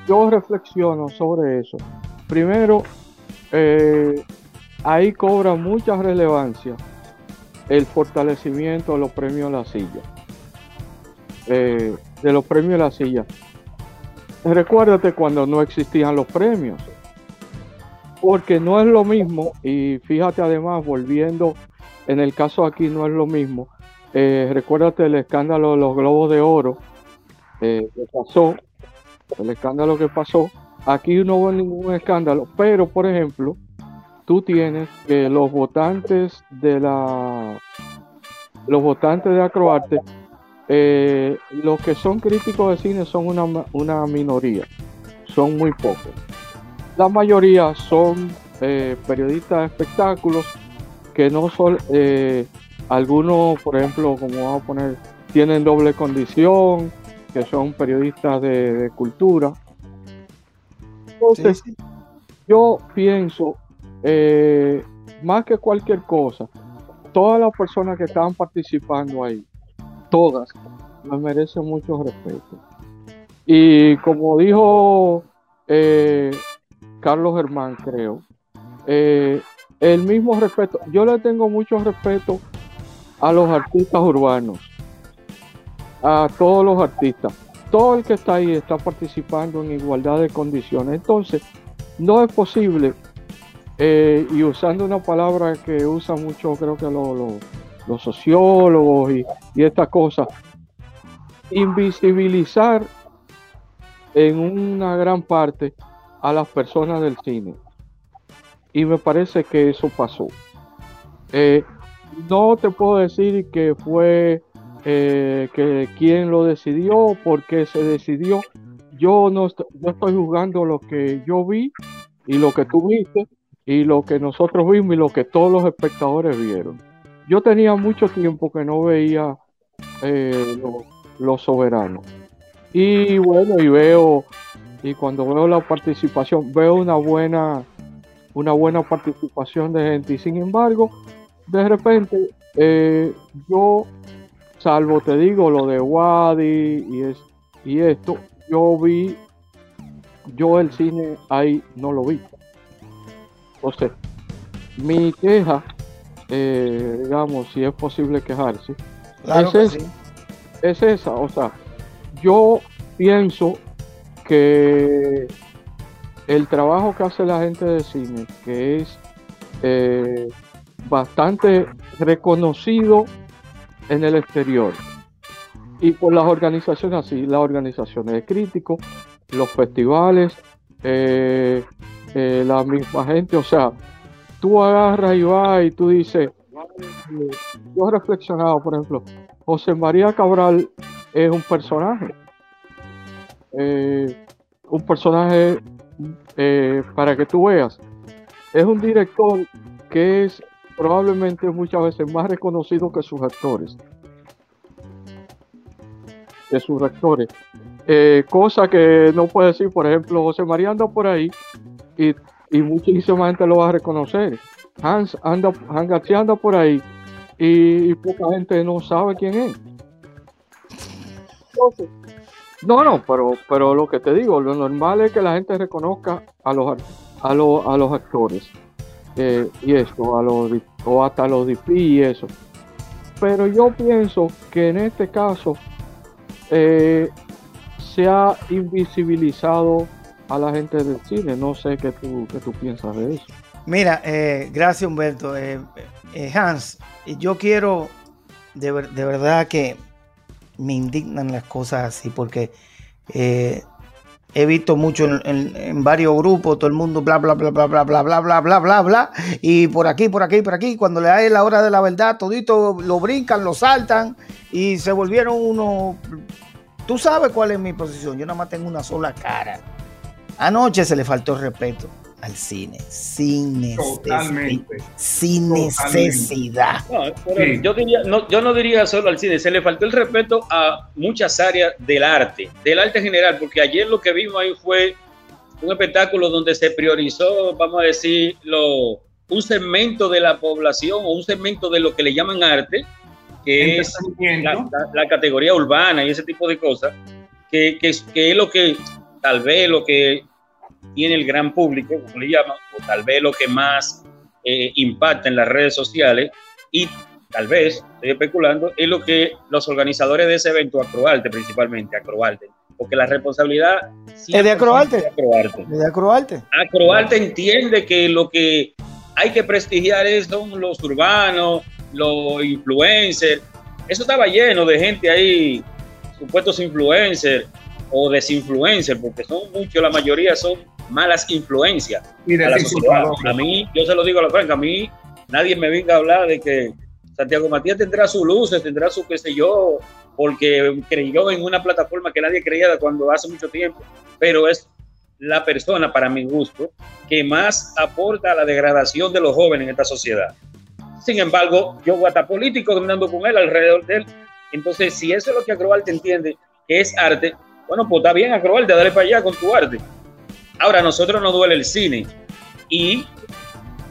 yo reflexiono sobre eso. Primero, eh, ahí cobra mucha relevancia el fortalecimiento de los premios La Silla. de los premios La Silla. Recuérdate cuando no existían los premios. Porque no es lo mismo, y fíjate además, volviendo, en el caso aquí no es lo mismo, eh, recuérdate el escándalo de los globos de oro eh, que pasó, el escándalo que pasó, aquí no hubo ningún escándalo, pero por ejemplo, tú tienes que los votantes de la los votantes de Acroarte, eh, los que son críticos de cine son una, una minoría, son muy pocos. La mayoría son eh, periodistas de espectáculos que no son, eh, algunos, por ejemplo, como vamos a poner, tienen doble condición, que son periodistas de, cultura. Entonces, yo pienso, más que cualquier cosa, todas las personas que estaban participando ahí, todas, me merecen mucho respeto. Y como dijo eh, Carlos Germán, creo. Eh, el mismo respeto, yo le tengo mucho respeto a los artistas urbanos, a todos los artistas. Todo el que está ahí está participando en igualdad de condiciones. Entonces, no es posible, eh, y usando una palabra que usan mucho, creo que los sociólogos y, y estas cosas, invisibilizar en una gran parte a las personas del cine. Y me parece que eso pasó. Eh, no te puedo decir que fue eh, que quien lo decidió, porque se decidió. Yo no, no estoy juzgando lo que yo vi y lo que tú viste y lo que nosotros vimos y lo que todos los espectadores vieron. Yo tenía mucho tiempo que no veía eh, los soberanos. Y bueno, y veo y cuando veo la participación, veo una buena, una buena participación de gente. Y sin embargo, de repente, eh, yo, salvo te digo lo de Wadi y, es, y esto, yo vi, yo el cine ahí no lo vi. Sea, mi queja eh, digamos, si es posible quejarse, Claro es, que esa, sí. es esa. O sea, yo pienso que el trabajo que hace la gente de cine, que es eh, bastante reconocido en el exterior, y por las organizaciones así, las organizaciones de críticos, los festivales, eh, eh, la misma gente, o sea, tú agarras y vas y tú dices, yo he reflexionado, por ejemplo, José María Cabral es un personaje, eh, un personaje eh, para que tú veas, es un director que es probablemente muchas veces más reconocido que sus actores, que sus actores. Eh, cosa que no puede decir, por ejemplo, José María anda por ahí y, y muchísima gente lo va a reconocer. Hans anda, Hans anda por ahí y, poca gente no sabe quién es. No, no, pero, pero lo que te digo, lo normal es que la gente reconozca a los, a los, a los actores eh, y eso, a los, o hasta los DP y eso. Pero yo pienso que en este caso eh, se ha invisibilizado a la gente del cine. No sé qué tú, qué tú piensas de eso. Mira, eh, gracias Humberto. Eh, eh, Hans, yo quiero de, de verdad que me indignan las cosas así porque eh, he visto mucho en, en- en varios grupos, todo el mundo bla bla bla bla bla bla bla bla bla bla bla y por aquí, por aquí, por aquí, cuando le da la hora de la verdad, todito lo brincan, lo saltan y se volvieron uno. Tú sabes cuál es mi posición, yo nada más tengo una sola cara. Anoche se le faltó el respeto al cine, sin necesidad. Totalmente. Sin Totalmente. necesidad. No, pero Sí. yo, diría, no, yo no diría solo al cine, se le faltó el respeto a muchas áreas del arte, del arte en general, porque ayer lo que vimos ahí fue un espectáculo donde se priorizó, vamos a decir, lo, un segmento de la población o un segmento de lo que le llaman arte, que es la, Entretenimiento. la- la categoría urbana y ese tipo de cosas, que, que, es- que es lo que tal vez lo que tiene el gran público, como le llaman, o tal vez lo que más eh, impacta en las redes sociales y tal vez, estoy especulando, es lo que los organizadores de ese evento, Acroarte principalmente, Acroarte, porque la responsabilidad... ¿Es de Acroarte? es de Acroarte. ¿De Acroarte? Acroarte entiende que lo que hay que prestigiar es, son los urbanos, los influencers. Eso estaba lleno de gente ahí, supuestos influencers o desinfluencers, porque son muchos, la mayoría son malas influencias Y a la sociedad. A mí, yo se lo digo a la franca, a mí nadie me venga a hablar de que Santiago Matías tendrá sus luces, tendrá su qué sé yo, porque creyó en una plataforma que nadie creía cuando hace mucho tiempo, pero es la persona, para mi gusto, que más aporta a la degradación de los jóvenes en esta sociedad. Sin embargo, yo voy a estar político andando con él alrededor de él. Entonces, si eso es lo que Acroarte entiende que es arte, bueno, pues está bien, Acroarte, dale para allá con tu arte. Ahora, a nosotros nos duele el cine y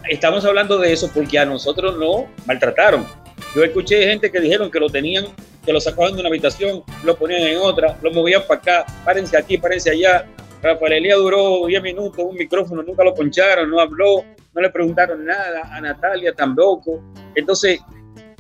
estamos hablando de eso porque a nosotros no maltrataron. Yo escuché gente que dijeron que lo tenían, que lo sacaban de una habitación, lo ponían en otra, lo movían para acá, párense aquí, párense allá. Rafael Elías duró 10 minutos, un micrófono, nunca lo poncharon, no habló, no le preguntaron nada, a Natalia tampoco. Entonces,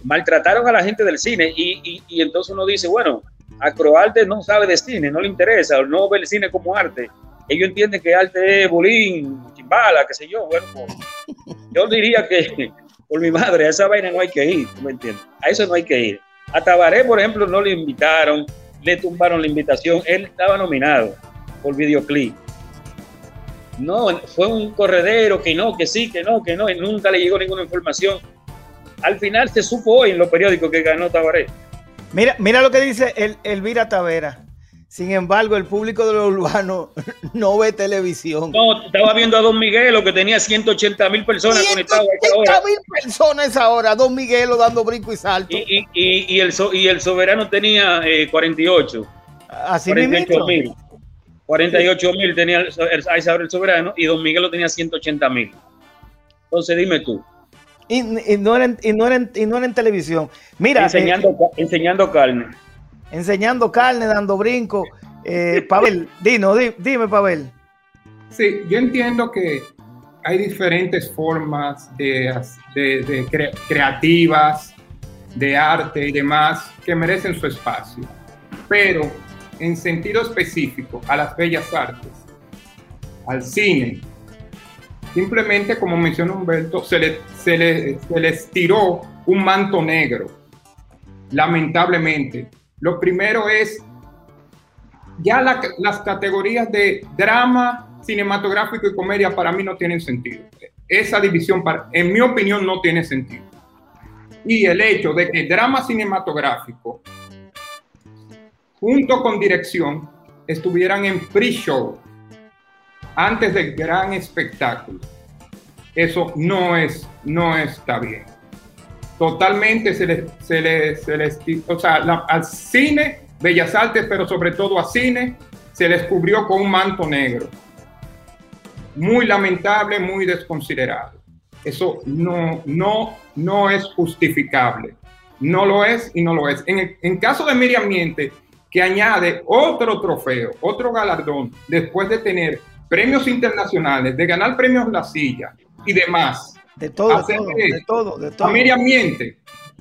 maltrataron a la gente del cine y entonces uno dice, bueno, Acroarte no sabe de cine, no le interesa, no ve el cine como arte. Ellos entienden que arte es bulín, chimbala, qué sé yo. Bueno, pues, yo diría que por mi madre, a esa vaina no hay que ir, ¿tú me entiendes? A eso no hay que ir. A Tabaré, por ejemplo, no le invitaron, le tumbaron la invitación, él estaba nominado por videoclip. No, fue un corredero que no, que sí, que no, que no, y nunca le llegó ninguna información. Al final se supo hoy en los periódicos que ganó Tabaré. Mira, mira lo que dice el, Elvira Tavera. Sin embargo, el público de lo urbano no ve televisión. No, estaba viendo a Don Miguelo que tenía 180 mil personas conectadas a esa hora. mil personas a esa hora. Don Miguelo dando brinco y salto. Y, y, y, y el, so- y el soberano tenía eh, 48. Así 48 mismo. mil. 48 mil tenía el, el- el soberano y Don Miguelo tenía 180 mil. Entonces dime tú, Y, y no era en, y, no era en, y no era en televisión. Mira, enseñando, eh, enseñando carne. enseñando carne, dando brinco. Eh, Pavel, Dino, di- dime, Pavel. Sí, yo entiendo que hay diferentes formas de, de, de cre- creativas, de arte y demás que merecen su espacio. Pero en sentido específico a las bellas artes, al cine, simplemente como mencionó Humberto, se, le, se, le- se les tiró un manto negro, lamentablemente. Lo primero es, ya la- las categorías de drama, cinematográfico y comedia para mí no tienen sentido. Esa división, en mi opinión, no tiene sentido. Y el hecho de que drama cinematográfico, junto con dirección, estuvieran en pre-show, antes del gran espectáculo. Eso no es, no está bien. Totalmente se le, se le, se les- o sea, al cine, Bellas Artes, pero sobre todo a cine, se les cubrió con un manto negro. Muy lamentable, muy desconsiderado. Eso no, no, no es justificable. No lo es y no lo es. En, el- en caso de Miriam Miente, que añade otro trofeo, otro galardón, después de tener premios internacionales, de ganar premios La Silla y demás. De todo, Hacer todo, de todo, de todo. A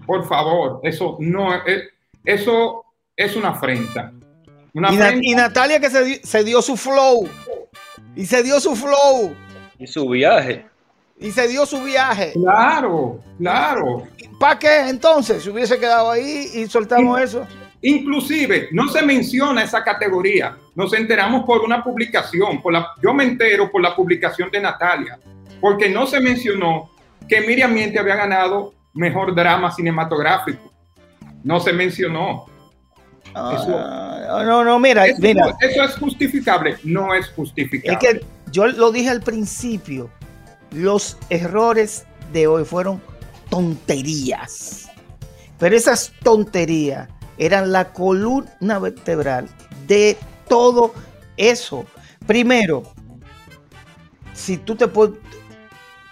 por favor, eso no es, eso es una afrenta. Una Y, Na- afrenta. y Natalia que se dio su flow. Y se dio su flow. Y su viaje. Y se dio su viaje. Claro, claro. ¿Para qué entonces? Si hubiese quedado ahí y soltamos eso. Inclusive, no se menciona esa categoría. Nos enteramos por una publicación. Por la, yo me entero por la publicación de Natalia. Porque no se mencionó que Miriam Miente había ganado mejor drama cinematográfico. No se mencionó. Ah, no, no, mira, Eso, mira. eso es justificable. No es justificable. Es que yo lo dije al principio. Los errores de hoy fueron tonterías. Pero esas tonterías eran la columna vertebral de todo eso. Primero, si tú te puedes,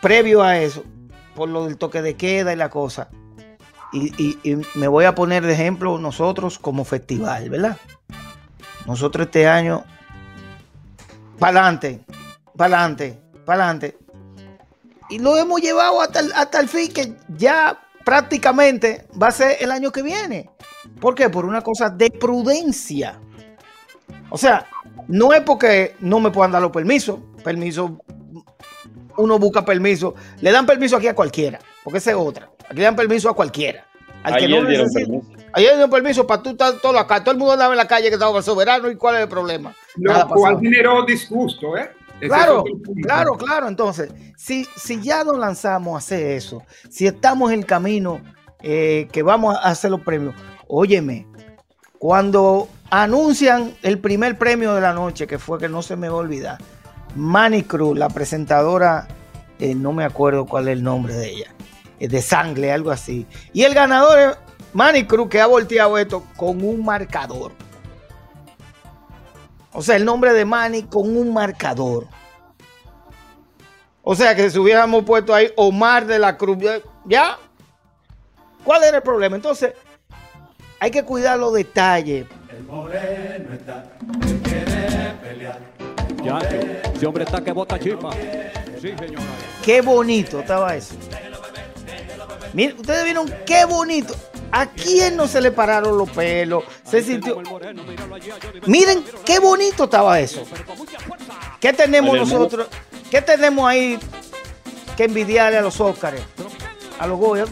previo a eso, por lo del toque de queda y la cosa, y, me voy a poner de ejemplo nosotros como festival, ¿verdad? Nosotros este año, adelante, para adelante. Y lo hemos llevado hasta el, hasta el fin que ya prácticamente va a ser el año que viene. ¿Por qué? Por una cosa de prudencia. O sea, no es porque no me puedan dar los permisos. Permiso, uno busca permiso. Le dan permiso aquí a cualquiera, porque esa es otra. Aquí le dan permiso a cualquiera. Al que Ayer no dieron permiso. Ayer dieron permiso para tú estar todo acá. Todo el mundo andaba en la calle que estaba soberano y cuál es el problema. Lo cual generó disgusto, ¿eh? Ese Claro, claro, claro. Entonces, si, si ya nos lanzamos a hacer eso, si estamos en el camino eh, que vamos a hacer los premios, óyeme, cuando anuncian el primer premio de la noche, que fue que no se me va a olvidar, Manny Cruz, la presentadora, eh, no me acuerdo cuál es el nombre de ella, eh, de Sangle, algo así. Y el ganador es Manny Cruz, que ha volteado esto con un marcador. O sea, el nombre de Manny con un marcador. O sea, que si hubiéramos puesto ahí Omar de la Cruz, ¿ya? ¿Cuál era el problema? Entonces, hay que cuidar los detalles. Ya, ese hombre está que bota chispa. Sí, señora. Qué bonito estaba eso. Miren, ustedes vieron qué bonito. ¿A quién no se le pararon los pelos? Se sintió. Miren qué bonito estaba eso. ¿Qué tenemos nosotros? ¿Qué tenemos ahí que envidiarle a los Óscares? A los Goya.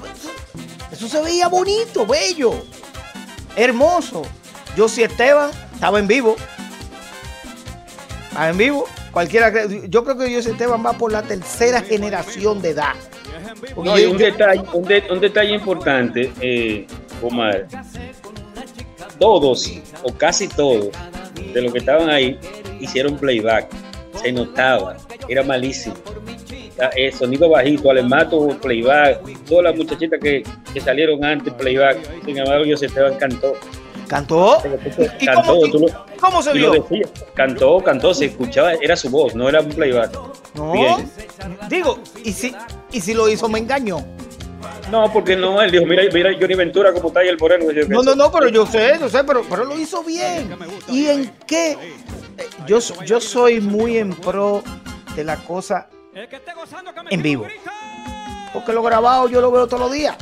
Eso se veía bonito, bello, hermoso. Yo si Esteban estaba en vivo. En vivo. Cualquiera yo creo que José Esteban va por la tercera generación de edad. Un detalle, un, de- un detalle importante, eh, Omar. Todos, o casi todos, de los que estaban ahí, hicieron playback. Se notaba, era malísimo. Eh, sonido bajito, Alemato, playback. Todas las muchachitas que, que salieron antes, playback. Sin embargo, José Esteban cantó. ¿Cantó? ¿Y Cantó, cómo, tú lo- cómo se vio? Cantó, cantó, se escuchaba, era su voz, no era un playback. No. Bien. Digo, y si, y si lo hizo, me engañó. No, porque no, él dijo, mira, mira Johnny Ventura como está ahí el moreno. Yo, No, no, no, pero yo sé, yo sé, pero, pero lo hizo bien. ¿Y en qué? Eh, Yo, yo soy muy en pro de la cosa en vivo. Porque lo grabado yo lo veo todos los días.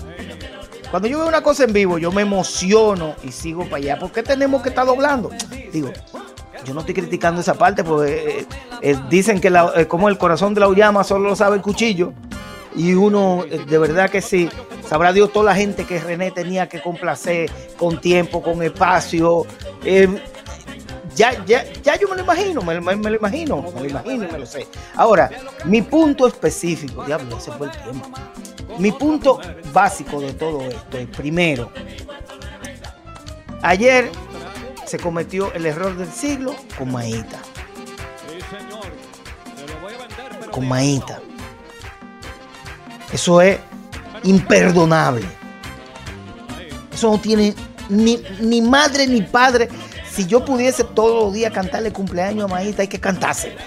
Cuando yo veo una cosa en vivo, yo me emociono y sigo para allá. ¿Por qué tenemos que estar doblando? Digo, yo no estoy criticando esa parte porque eh, eh, dicen que la, eh, como el corazón de la llama solo lo sabe el cuchillo. Y uno, de verdad que sí, sabrá Dios toda la gente que René tenía que complacer con tiempo, con espacio. Ya, ya, ya yo me lo imagino, me lo imagino, me lo imagino y me lo sé. Ahora, mi punto específico, diablo, ese fue el tiempo. Mi punto básico de todo esto es, primero, ayer se cometió el error del siglo con Maíta. Con Maíta. Eso es imperdonable. Eso no tiene ni, ni madre ni padre. Si yo pudiese todos los días cantarle cumpleaños a Maíta, hay que cantárselo.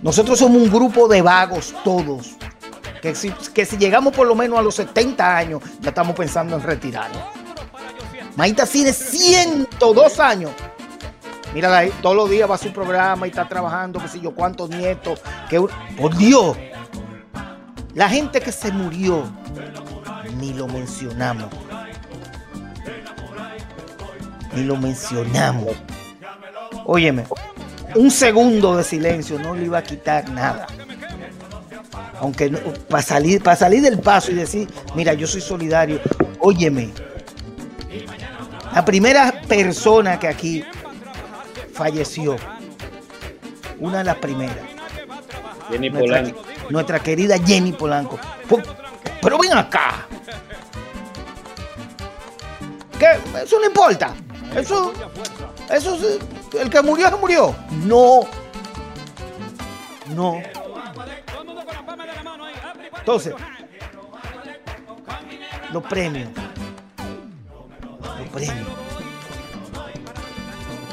Nosotros somos un grupo de vagos todos. Que si, que si llegamos por lo menos a los 70 años, ya estamos pensando en retirarnos. Maíta tiene 102 años. Mírala ahí, todos los días va a su programa y está trabajando, qué sé yo, cuántos nietos. Que, por Dios, la gente que se murió, ni lo mencionamos. Ni lo mencionamos. Óyeme, un segundo de silencio no le iba a quitar nada. Aunque para salir, para salir del paso y decir, mira, yo soy solidario, óyeme. La primera persona que aquí falleció, una de las primeras, Jenny nuestra, Polanco. nuestra querida Jenny Polanco. Pu- Pero ven acá. ¿Qué? Eso no importa. Eso, eso, sí, el que murió se murió. No. No. Entonces, los premios. Los premios.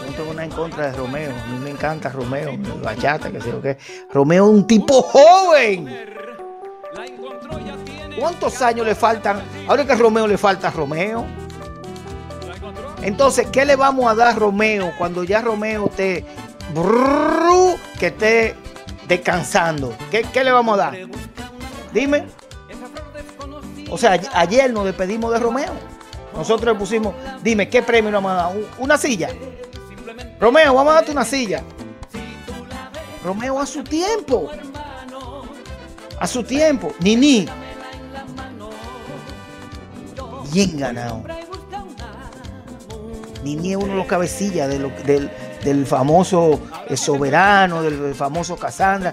No tengo nada en contra de Romeo. A mí me encanta Romeo, bachata, que sé yo qué. Romeo es un tipo joven. ¿Cuántos años le faltan? Ahora que a Romeo le falta a Romeo. Entonces, ¿qué le vamos a dar a Romeo cuando ya Romeo brrr, que esté descansando? ¿Qué, qué le vamos a dar? Dime. O sea, ayer nos despedimos de Romeo. Nosotros le pusimos, dime, ¿qué premio le vamos a dar? Un- Una silla. Romeo, vamos a darte una silla. Romeo a su tiempo. A su tiempo. Nini. Bien ganado. Nini es uno de los cabecillas del, del famoso eh, soberano, del, famoso Casandra.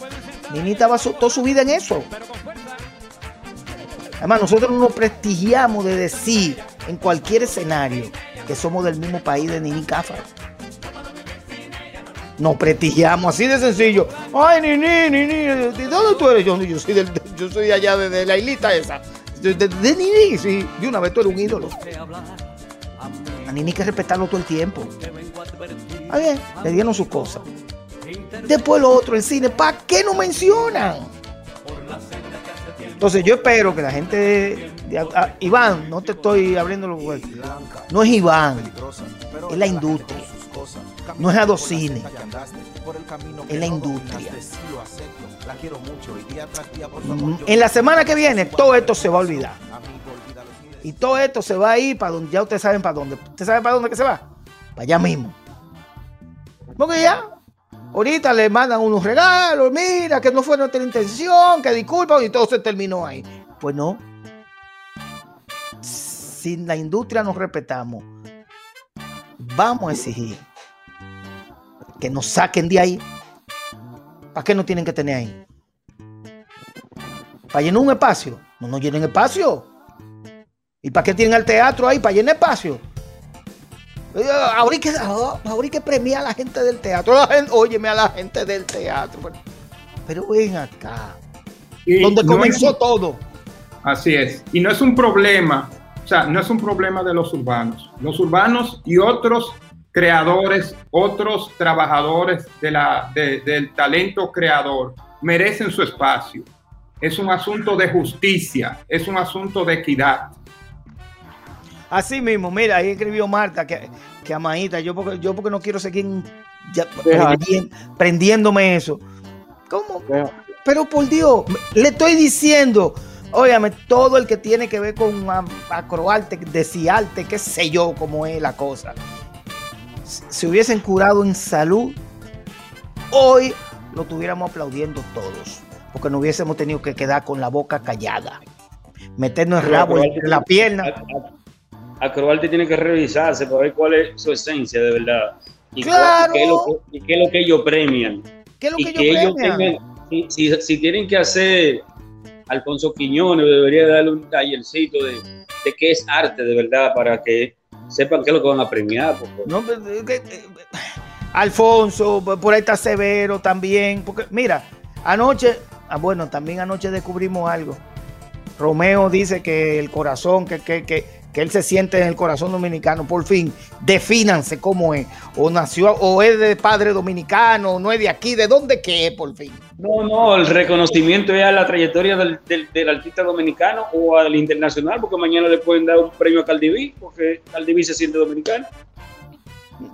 Nini estaba toda su vida en eso. Además, nosotros nos prestigiamos de decir en cualquier escenario que somos del mismo país de Nini Cáfaro. Nos prestigiamos así de sencillo. Ay, Nini, Nini, ¿de dónde tú eres? Yo, soy, del- yo soy allá, de, la islita esa. De- de Nini, sí. De una vez tú eres un ídolo. A Nini hay que respetarlo todo el tiempo. Está bien, le dieron sus cosas. Después lo otro, el cine, ¿para qué no mencionan? Entonces yo espero que la gente de, de- ah, Iván, no te estoy abriendo los huecos. No es Iván, es la industria. No es Adocine, es la industria. Mm, En la semana que viene todo esto se va a olvidar. Y todo esto se va a ir para donde ya ustedes saben para dónde. ¿Ustedes saben para dónde que se va? Para allá mismo. Porque ya, ahorita le mandan unos regalos, mira, que no fue nuestra intención, que disculpan, y todo se terminó ahí. Pues no. Si la industria nos respetamos, vamos a exigir que nos saquen de ahí. ¿Para qué nos tienen que tener ahí? ¿Para llenar un espacio? No nos llenen espacio. ¿Y para qué tienen el teatro ahí? ¿Para llenar espacio? Eh, Ahora hay que, ah, ahora hay que premiar a la gente del teatro. La gente- óyeme a la gente del teatro. Pero, pero ven acá. Y Donde no comenzó es- todo. Así es. Y no es un problema, o sea, no es un problema de los urbanos. Los urbanos y otros creadores, otros trabajadores de la, de- del talento creador merecen su espacio. Es un asunto de justicia, es un asunto de equidad. Así mismo, mira, ahí escribió Marta que, que yo porque, yo porque no quiero seguir ya prendi- prendiéndome eso. ¿Cómo? Pero por Dios, le estoy diciendo, óyame, todo el que tiene que ver con acroarte, deciarte, qué sé yo cómo es la cosa. Si hubiesen curado en salud, hoy lo tuviéramos aplaudiendo todos, porque no hubiésemos tenido que quedar con la boca callada, meternos el rabo entre la pierna. Acroarte tiene que revisarse para ver cuál es su esencia de verdad. Y, claro. qué, es lo que, qué es lo que ellos premian. ¿Qué es lo que, ellos, premian? si, si, tienen que hacer Alfonso Quiñones, debería darle un tallercito de, de qué es arte de verdad para que sepan qué es lo que van a premiar. No, eh, Alfonso, por ahí está Severo también. Porque, mira, anoche, ah, bueno, también anoche descubrimos algo. Romeo dice que el corazón, que, que, que, que él se siente en el corazón dominicano. Por fin, defínanse cómo es. O nació, o es de padre dominicano, o no es de aquí, de dónde que es, por fin. No, no, el reconocimiento es a la trayectoria del, del, artista dominicano o al internacional, porque mañana le pueden dar un premio a Caldiví, porque Caldiví se siente dominicano.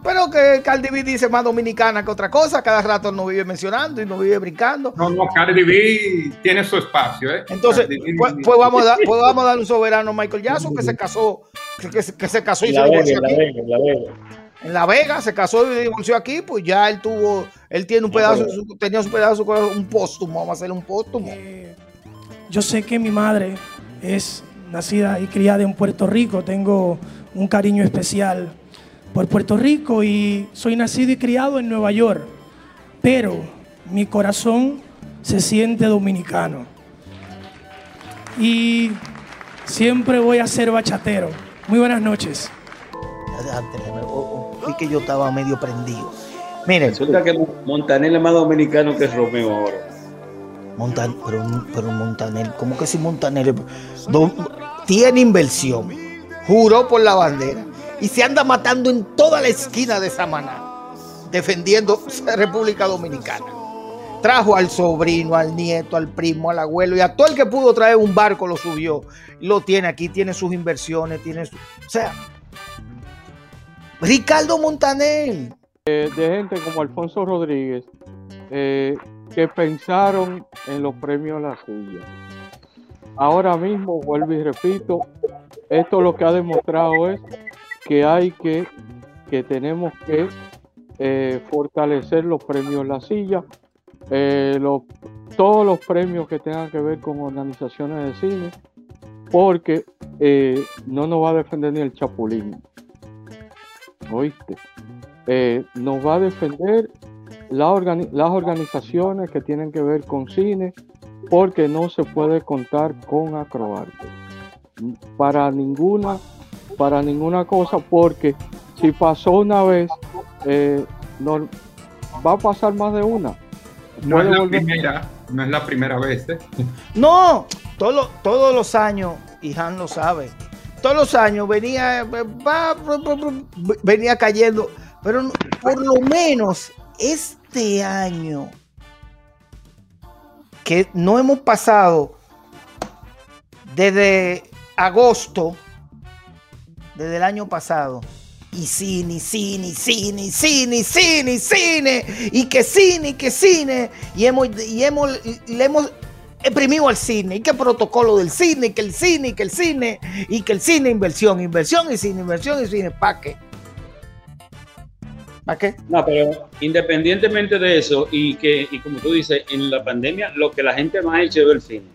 Pero que Cardi B dice más dominicana que otra cosa, cada rato nos vive mencionando y nos vive brincando. No, no, Cardi B tiene su espacio, ¿eh? Entonces, pues, pues, vamos a dar, pues vamos a dar un soberano a Michael Jackson que se casó, que, se, casó y se divorció aquí. en la Vega. En La Vega se casó y se divorció aquí, pues ya él tuvo, él tiene un pedazo, tenía un pedazo, un póstumo, vamos a hacerle un póstumo. Eh, yo sé que mi madre es nacida y criada en Puerto Rico, tengo un cariño especial por Puerto Rico y soy nacido y criado en Nueva York, pero mi corazón se siente dominicano. Y siempre voy a ser bachatero. Muy buenas noches. Vi que yo estaba medio prendido. Miren. Resulta que Montanel es más dominicano que Romeo ahora. Montan, pero, pero Montanel, ¿cómo que si Montanel tiene inversión? Juró por la bandera y se anda matando en toda la esquina de Samaná, defendiendo República Dominicana. Trajo al sobrino, al nieto, al primo, al abuelo y a todo el que pudo traer un barco lo subió. Lo tiene aquí, tiene sus inversiones, tiene su... O sea, Ricardo Montanel. de gente como Alfonso Rodríguez, eh, que pensaron en los premios La Silla. Ahora mismo, vuelvo y repito, esto lo que ha demostrado es que hay que, que tenemos que eh, fortalecer los premios La Silla, eh, todos los premios que tengan que ver con organizaciones de cine, porque eh, no nos va a defender ni el Chapulín. ¿Oíste? nos va a defender las organizaciones que tienen que ver con cine, porque no se puede contar con acroarte. Para ninguna para ninguna cosa porque si pasó una vez, eh, no, va a pasar más de una. No es la primera, no es la primera vez. ¿eh? No, todo, todos los años, y Han lo sabe, todos los años venía, venía cayendo, pero por lo menos este año que no hemos pasado desde agosto desde el año pasado. Y cine, cine, cine, cine, cine, cine, y que cine, y que cine. Y hemos, y hemos, le hemos exprimido al cine. Y que protocolo del cine, y que el cine, y que el cine, y que el cine, inversión, inversión y cine, inversión y cine. ¿Para qué? ¿Para qué? No, pero independientemente de eso, y que, y como tú dices, en la pandemia, lo que la gente más ha hecho es el cine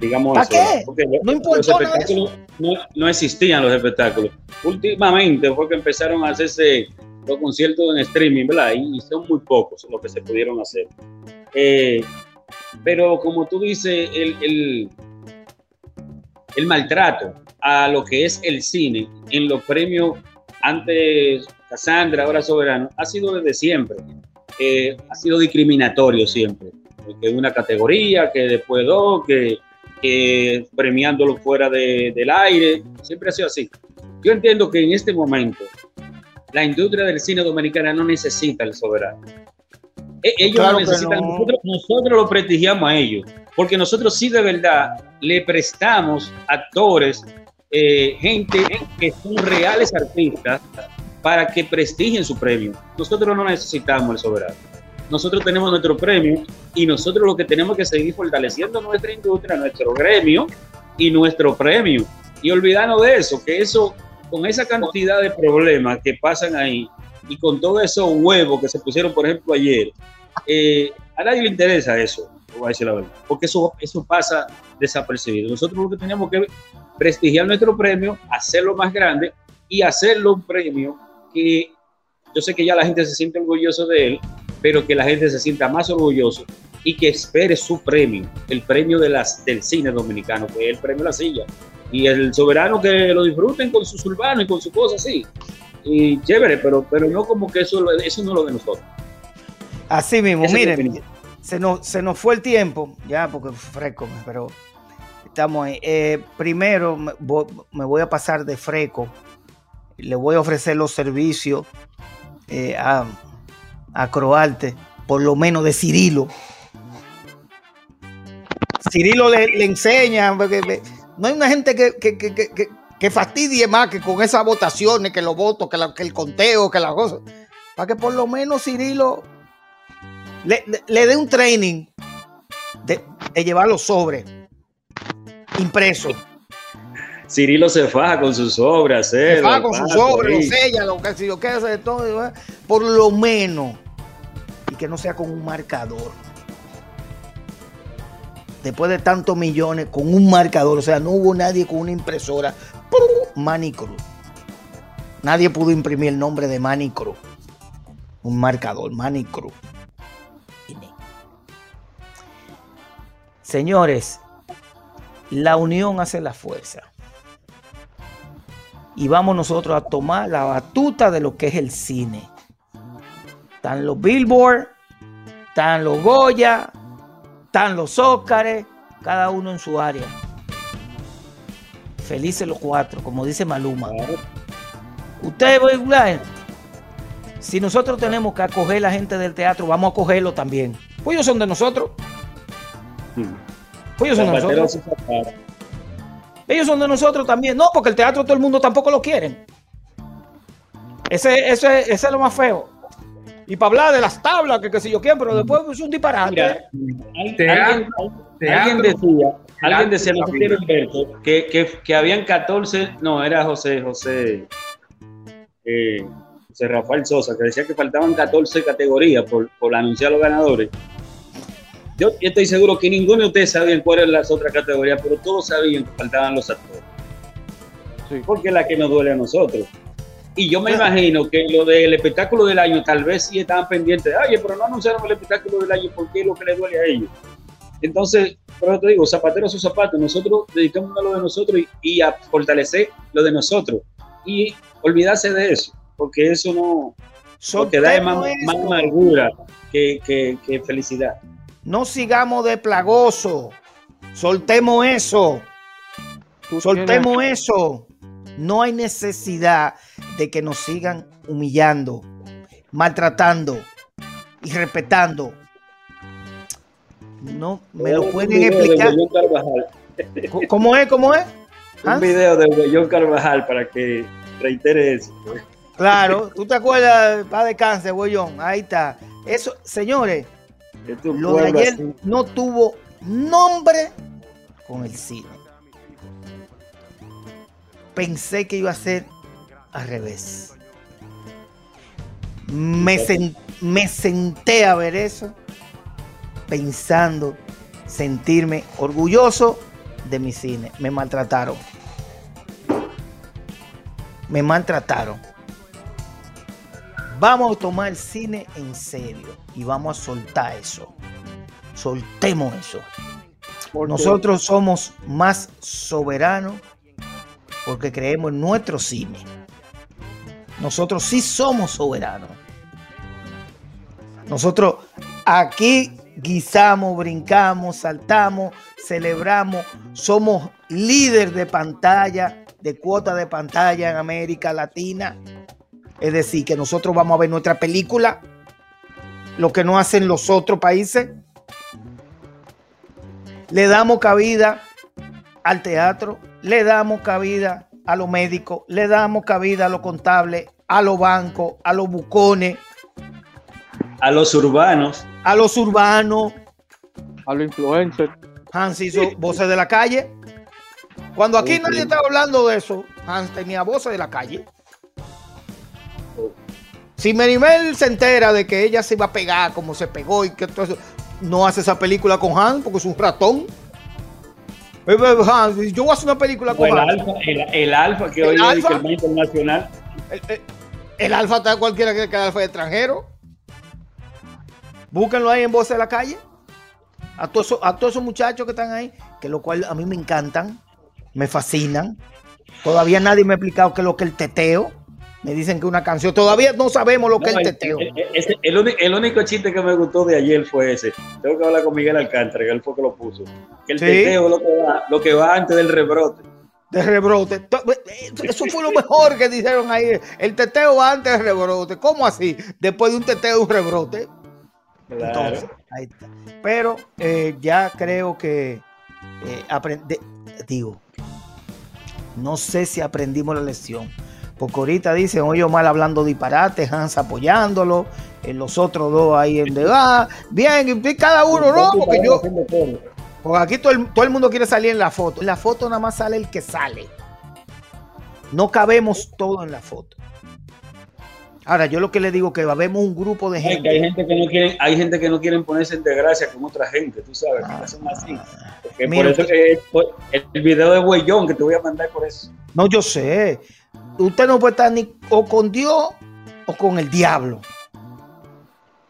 digamos ¿Para qué? no importa. No, existían los espectáculos. Últimamente fue que empezaron a hacerse los conciertos en streaming, ¿verdad? Y, son muy pocos los que se pudieron hacer. Eh, pero como tú dices, el, el, el, maltrato a lo que es el cine en los premios antes Cassandra, ahora Soberano, ha sido desde siempre. Eh, ha sido discriminatorio siempre. Que una categoría, que después dos, que eh, premiándolo fuera del aire, siempre ha sido así. Yo entiendo que en este momento la industria del cine dominicana no necesita el soberano. E, ellos no necesitan, Nosotros, lo prestigiamos a ellos, porque nosotros sí de verdad le prestamos actores, eh, gente que son reales artistas para que prestigien su premio. Nosotros no necesitamos el soberano. Nosotros tenemos nuestro premio y nosotros lo que tenemos que seguir fortaleciendo nuestra industria, nuestro gremio y nuestro premio. Y olvidarnos de eso, que eso, con esa cantidad de problemas que pasan ahí y con todos esos huevos que se pusieron, por ejemplo, ayer, eh, a nadie le interesa eso, voy a decir la verdad, porque eso, eso pasa desapercibido. Nosotros lo que tenemos que prestigiar nuestro premio, hacerlo más grande y hacerlo un premio que yo sé que ya la gente se siente orgulloso de él, pero que la gente se sienta más orgulloso y que espere su premio, el premio de las, del cine dominicano, que es el premio La Silla. Y el soberano que lo disfruten con sus urbanos y con sus cosas así. Y chévere, pero, pero no como que eso, eso no es lo de nosotros. Así mismo, miren, se nos, se nos fue el tiempo, ya porque fresco, pero estamos ahí. Eh, primero me voy, me voy, a pasar de freco, le voy a ofrecer los servicios eh, a, a por lo menos de Cirilo. Cirilo le, enseña, porque no hay una gente que, que, que, que, que fastidie más que con esas votaciones, que los votos, que, que el conteo, que las cosas. Para que por lo menos Cirilo le, le, le dé un training de, de llevar los sobres impresos. Cirilo se faja con sus obras, eh, se faja con sus obras, lo sella, lo que, lo que hace de todo, por lo menos, y que no sea con un marcador. Después de tantos millones, con un marcador, o sea, no hubo nadie con una impresora. Manny Cruz. Nadie pudo imprimir el nombre de Manny Cruz. Un marcador, Manny Cruz. Señores, la unión hace la fuerza. Y vamos nosotros a tomar la batuta de lo que es el cine. Están los Billboard, están los Goya, están los Óscares, cada uno en su área. Felices los cuatro, como dice Maluma. Ustedes, si nosotros tenemos que acoger a la gente del teatro, vamos a acogerlo también. Pues ellos son de nosotros. Pues ellos son de nosotros. Ellos son de nosotros también. No, porque el teatro todo el mundo tampoco lo quieren. Ese, ese, ese es lo más feo. Y para hablar de las tablas, que, que si yo quiero, pero después es un disparate. Mira, alguien, alguien, decía, alguien decía, no quiero Humberto, que, que, que, habían 14, no, era José, José, eh, José Rafael Sosa, que decía que faltaban 14 categorías por, por anunciar a los ganadores. Yo estoy seguro que ninguno de ustedes sabían cuáles eran las otras categorías, pero todos sabían que faltaban los actores. Sí. Porque es la que nos duele a nosotros. Y yo me imagino que lo del espectáculo del año tal vez sí estaban pendientes. Oye, pero no anunciaron el espectáculo del año porque es lo que le duele a ellos. Entonces, por eso te digo, zapatero a sus zapatos. Nosotros dedicamos a lo de nosotros y, y, a fortalecer lo de nosotros. Y olvidarse de eso, porque eso no. Porque da más, más amargura que, que, que felicidad. No sigamos de plagoso. Soltemos eso. Soltemos eso. No hay necesidad de que nos sigan humillando, maltratando y respetando. No, me lo pueden explicar. ¿Cómo es? ¿Cómo es? ¿Ah? Un video de Guayón Carvajal para que reitere eso. Claro, tú te acuerdas, va de cáncer, Guayón. Ahí está. Eso, señores, lo de ayer así. no tuvo nombre con el cine. Pensé que iba a ser al revés. Me, sen me senté a ver eso pensando sentirme orgulloso de mi cine. Me maltrataron. Me maltrataron. Vamos a tomar el cine en serio y vamos a soltar eso. Soltemos eso. Nosotros somos más soberanos porque creemos en nuestro cine. Nosotros sí somos soberanos. Nosotros aquí guisamos, brincamos, saltamos, celebramos, somos líder de pantalla, de cuota de pantalla en América Latina. Es decir, que nosotros vamos a ver nuestra película, lo que no hacen los otros países. Le damos cabida al teatro, le damos cabida a los médicos, le damos cabida a los contables, a los bancos, a los bucones. A los urbanos. A los urbanos. a los influencers. Hans hizo voces de la calle. Cuando aquí nadie estaba hablando de eso, Hans tenía voces de la calle. Si Merimel se entera de que ella se iba a pegar como se pegó y que todo eso, no hace esa película con Hans porque es un ratón. Eh, eh, yo voy a hacer una película con el Hans. alfa, el, el alfa que El hoy es el más internacional. El, alfa está cualquiera que el alfa es extranjero. Búsquenlo ahí en Voces de la Calle. A todos esos, a todos esos muchachos que están ahí, que lo cual a mí me encantan, me fascinan. Todavía nadie me ha explicado qué es lo que el teteo. Me dicen que una canción. Todavía no sabemos lo que es el teteo. el- ese- el único chiste que me gustó de ayer fue ese. Tengo que hablar con Miguel Alcántara, que él fue que lo puso. Que el Sí. teteo es lo que, va, lo que va antes del rebrote. De rebrote. To- Eso fue lo mejor que dijeron ahí. El teteo va antes del rebrote. ¿Cómo así? Después de un teteo, un rebrote. Claro. Entonces, ahí está. Pero eh, ya creo que eh, aprende- digo, no sé si aprendimos la lección. Porque ahorita dicen, oye, mal hablando disparate, Hans apoyándolo, eh, los otros dos ahí en de ah, bien, cada uno, no, porque yo, porque aquí todo el, todo el mundo quiere salir en la foto. En la foto nada más sale el que sale. No cabemos todo en la foto. Ahora, yo lo que le digo que habemos un grupo de gente. hay gente que no quieren, hay gente que no quieren ponerse en desgracia con otra gente, tú sabes, Ah, son así. Porque Mira, por eso que por- el video de Huellón que te voy a mandar por eso. No, yo sé. Usted no puede estar ni o con Dios o con el diablo.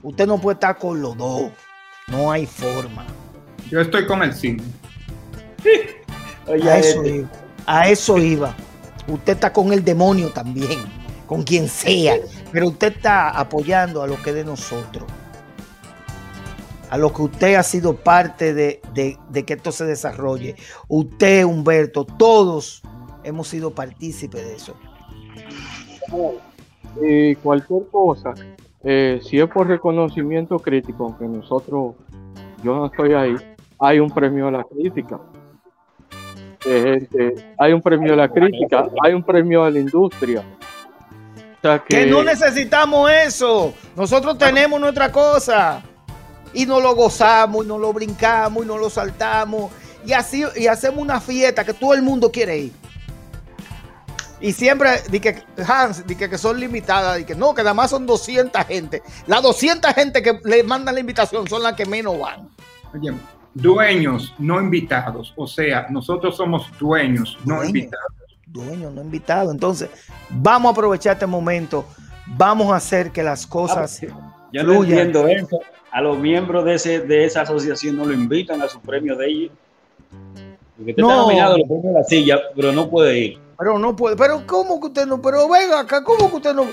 Usted no puede estar con los dos. No hay forma. Yo estoy con el cine. Oye, A eso este, iba. A eso iba. Usted está con el demonio también. Con quien sea. Pero usted está apoyando a lo que es de nosotros. A lo que usted ha sido parte de, de- de que esto se desarrolle. Usted, Humberto, todos hemos sido partícipes de eso. Y cualquier cosa, eh, si es por reconocimiento crítico, aunque nosotros, yo no estoy ahí, hay un premio a la crítica. Hay un premio a la crítica, hay un premio a la industria. O sea Que que, no necesitamos eso. Nosotros tenemos nuestra cosa. Y nos lo gozamos, y nos lo brincamos, y nos lo saltamos. Y así, y hacemos una fiesta que todo el mundo quiere ir. Y siempre, di que Hans, di que, que son limitadas, di que no, que nada más son 200 gente. Las 200 gente que le mandan la invitación son las que menos van. Oye, dueños, no invitados. O sea, nosotros somos dueños, no Dueños. invitados. Dueño, no invitado. Entonces, vamos a aprovechar este momento. Vamos a hacer que las cosas. yo no entiendo eso. A los miembros de, ese, de esa asociación no lo invitan a su premio de ellos. Porque usted No. está nominado los premios de la silla, pero no puede ir. Pero no puede. Pero ¿cómo que usted no? Pero venga acá, ¿cómo que usted no?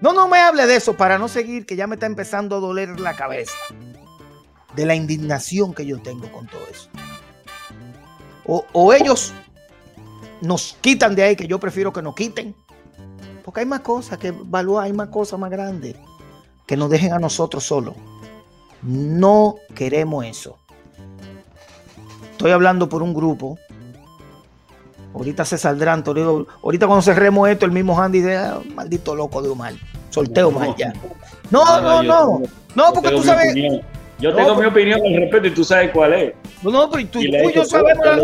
No, no me hable de eso para no seguir, que ya me está empezando a doler la cabeza. De la indignación que yo tengo con todo eso. O, o ellos nos quitan de ahí, que yo prefiero que nos quiten. Porque hay más cosas que evaluar, hay más cosas más grandes. Que nos dejen a nosotros solos. No queremos eso. Estoy hablando por un grupo Ahorita se saldrán, Toledo. Ahorita cuando cerremos esto, el mismo Andy dice, "Ah, maldito loco de Omar. Solteo mal ya. No, no, no. No, porque tú sabes. opinión. Yo No, tengo mi opinión al respecto y tú sabes cuál es. No, pero tú, Y tú yo sabemos. la-.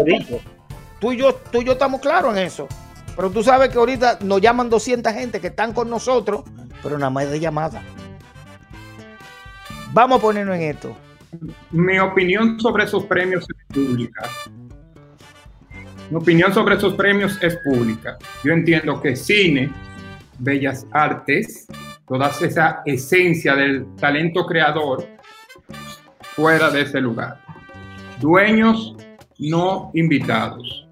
Tú y, yo, tú y yo estamos claros en eso. Pero tú sabes que ahorita nos llaman 200 gente que están con nosotros, pero nada más de llamada. Vamos a ponernos en esto. Mi opinión sobre esos premios es pública. Mi opinión sobre esos premios es pública. Yo entiendo que cine, bellas artes, toda esa esencia del talento creador fuera de ese lugar. Dueños no invitados.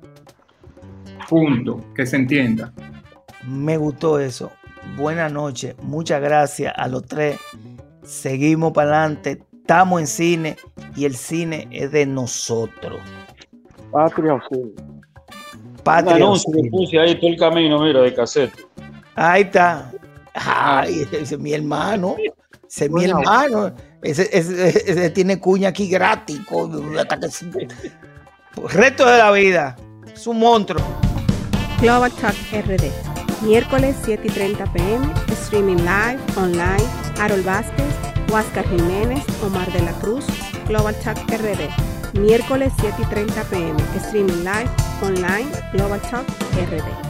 Punto, que se entienda. Me gustó eso. Buenas noches. Muchas gracias a los tres. Seguimos para adelante. Estamos en cine y el cine es de nosotros. patria o cine. Un Patria. anuncio que Cine. puse ahí todo el camino, mira, de cassette. Ahí está. Ay, ese es mi hermano. Ese es mi Bueno. hermano. Ese, ese- ese tiene cuña aquí gratis. el resto de la vida. Es un monstruo. Global Talk RD. Miércoles 7 y 30 pm. Streaming live, online. Harold Vázquez, Huáscar Jiménez, Omar de la Cruz. Global Talk RD. Miércoles 7 y 30 pm. Streaming live, online, Global Talk RD.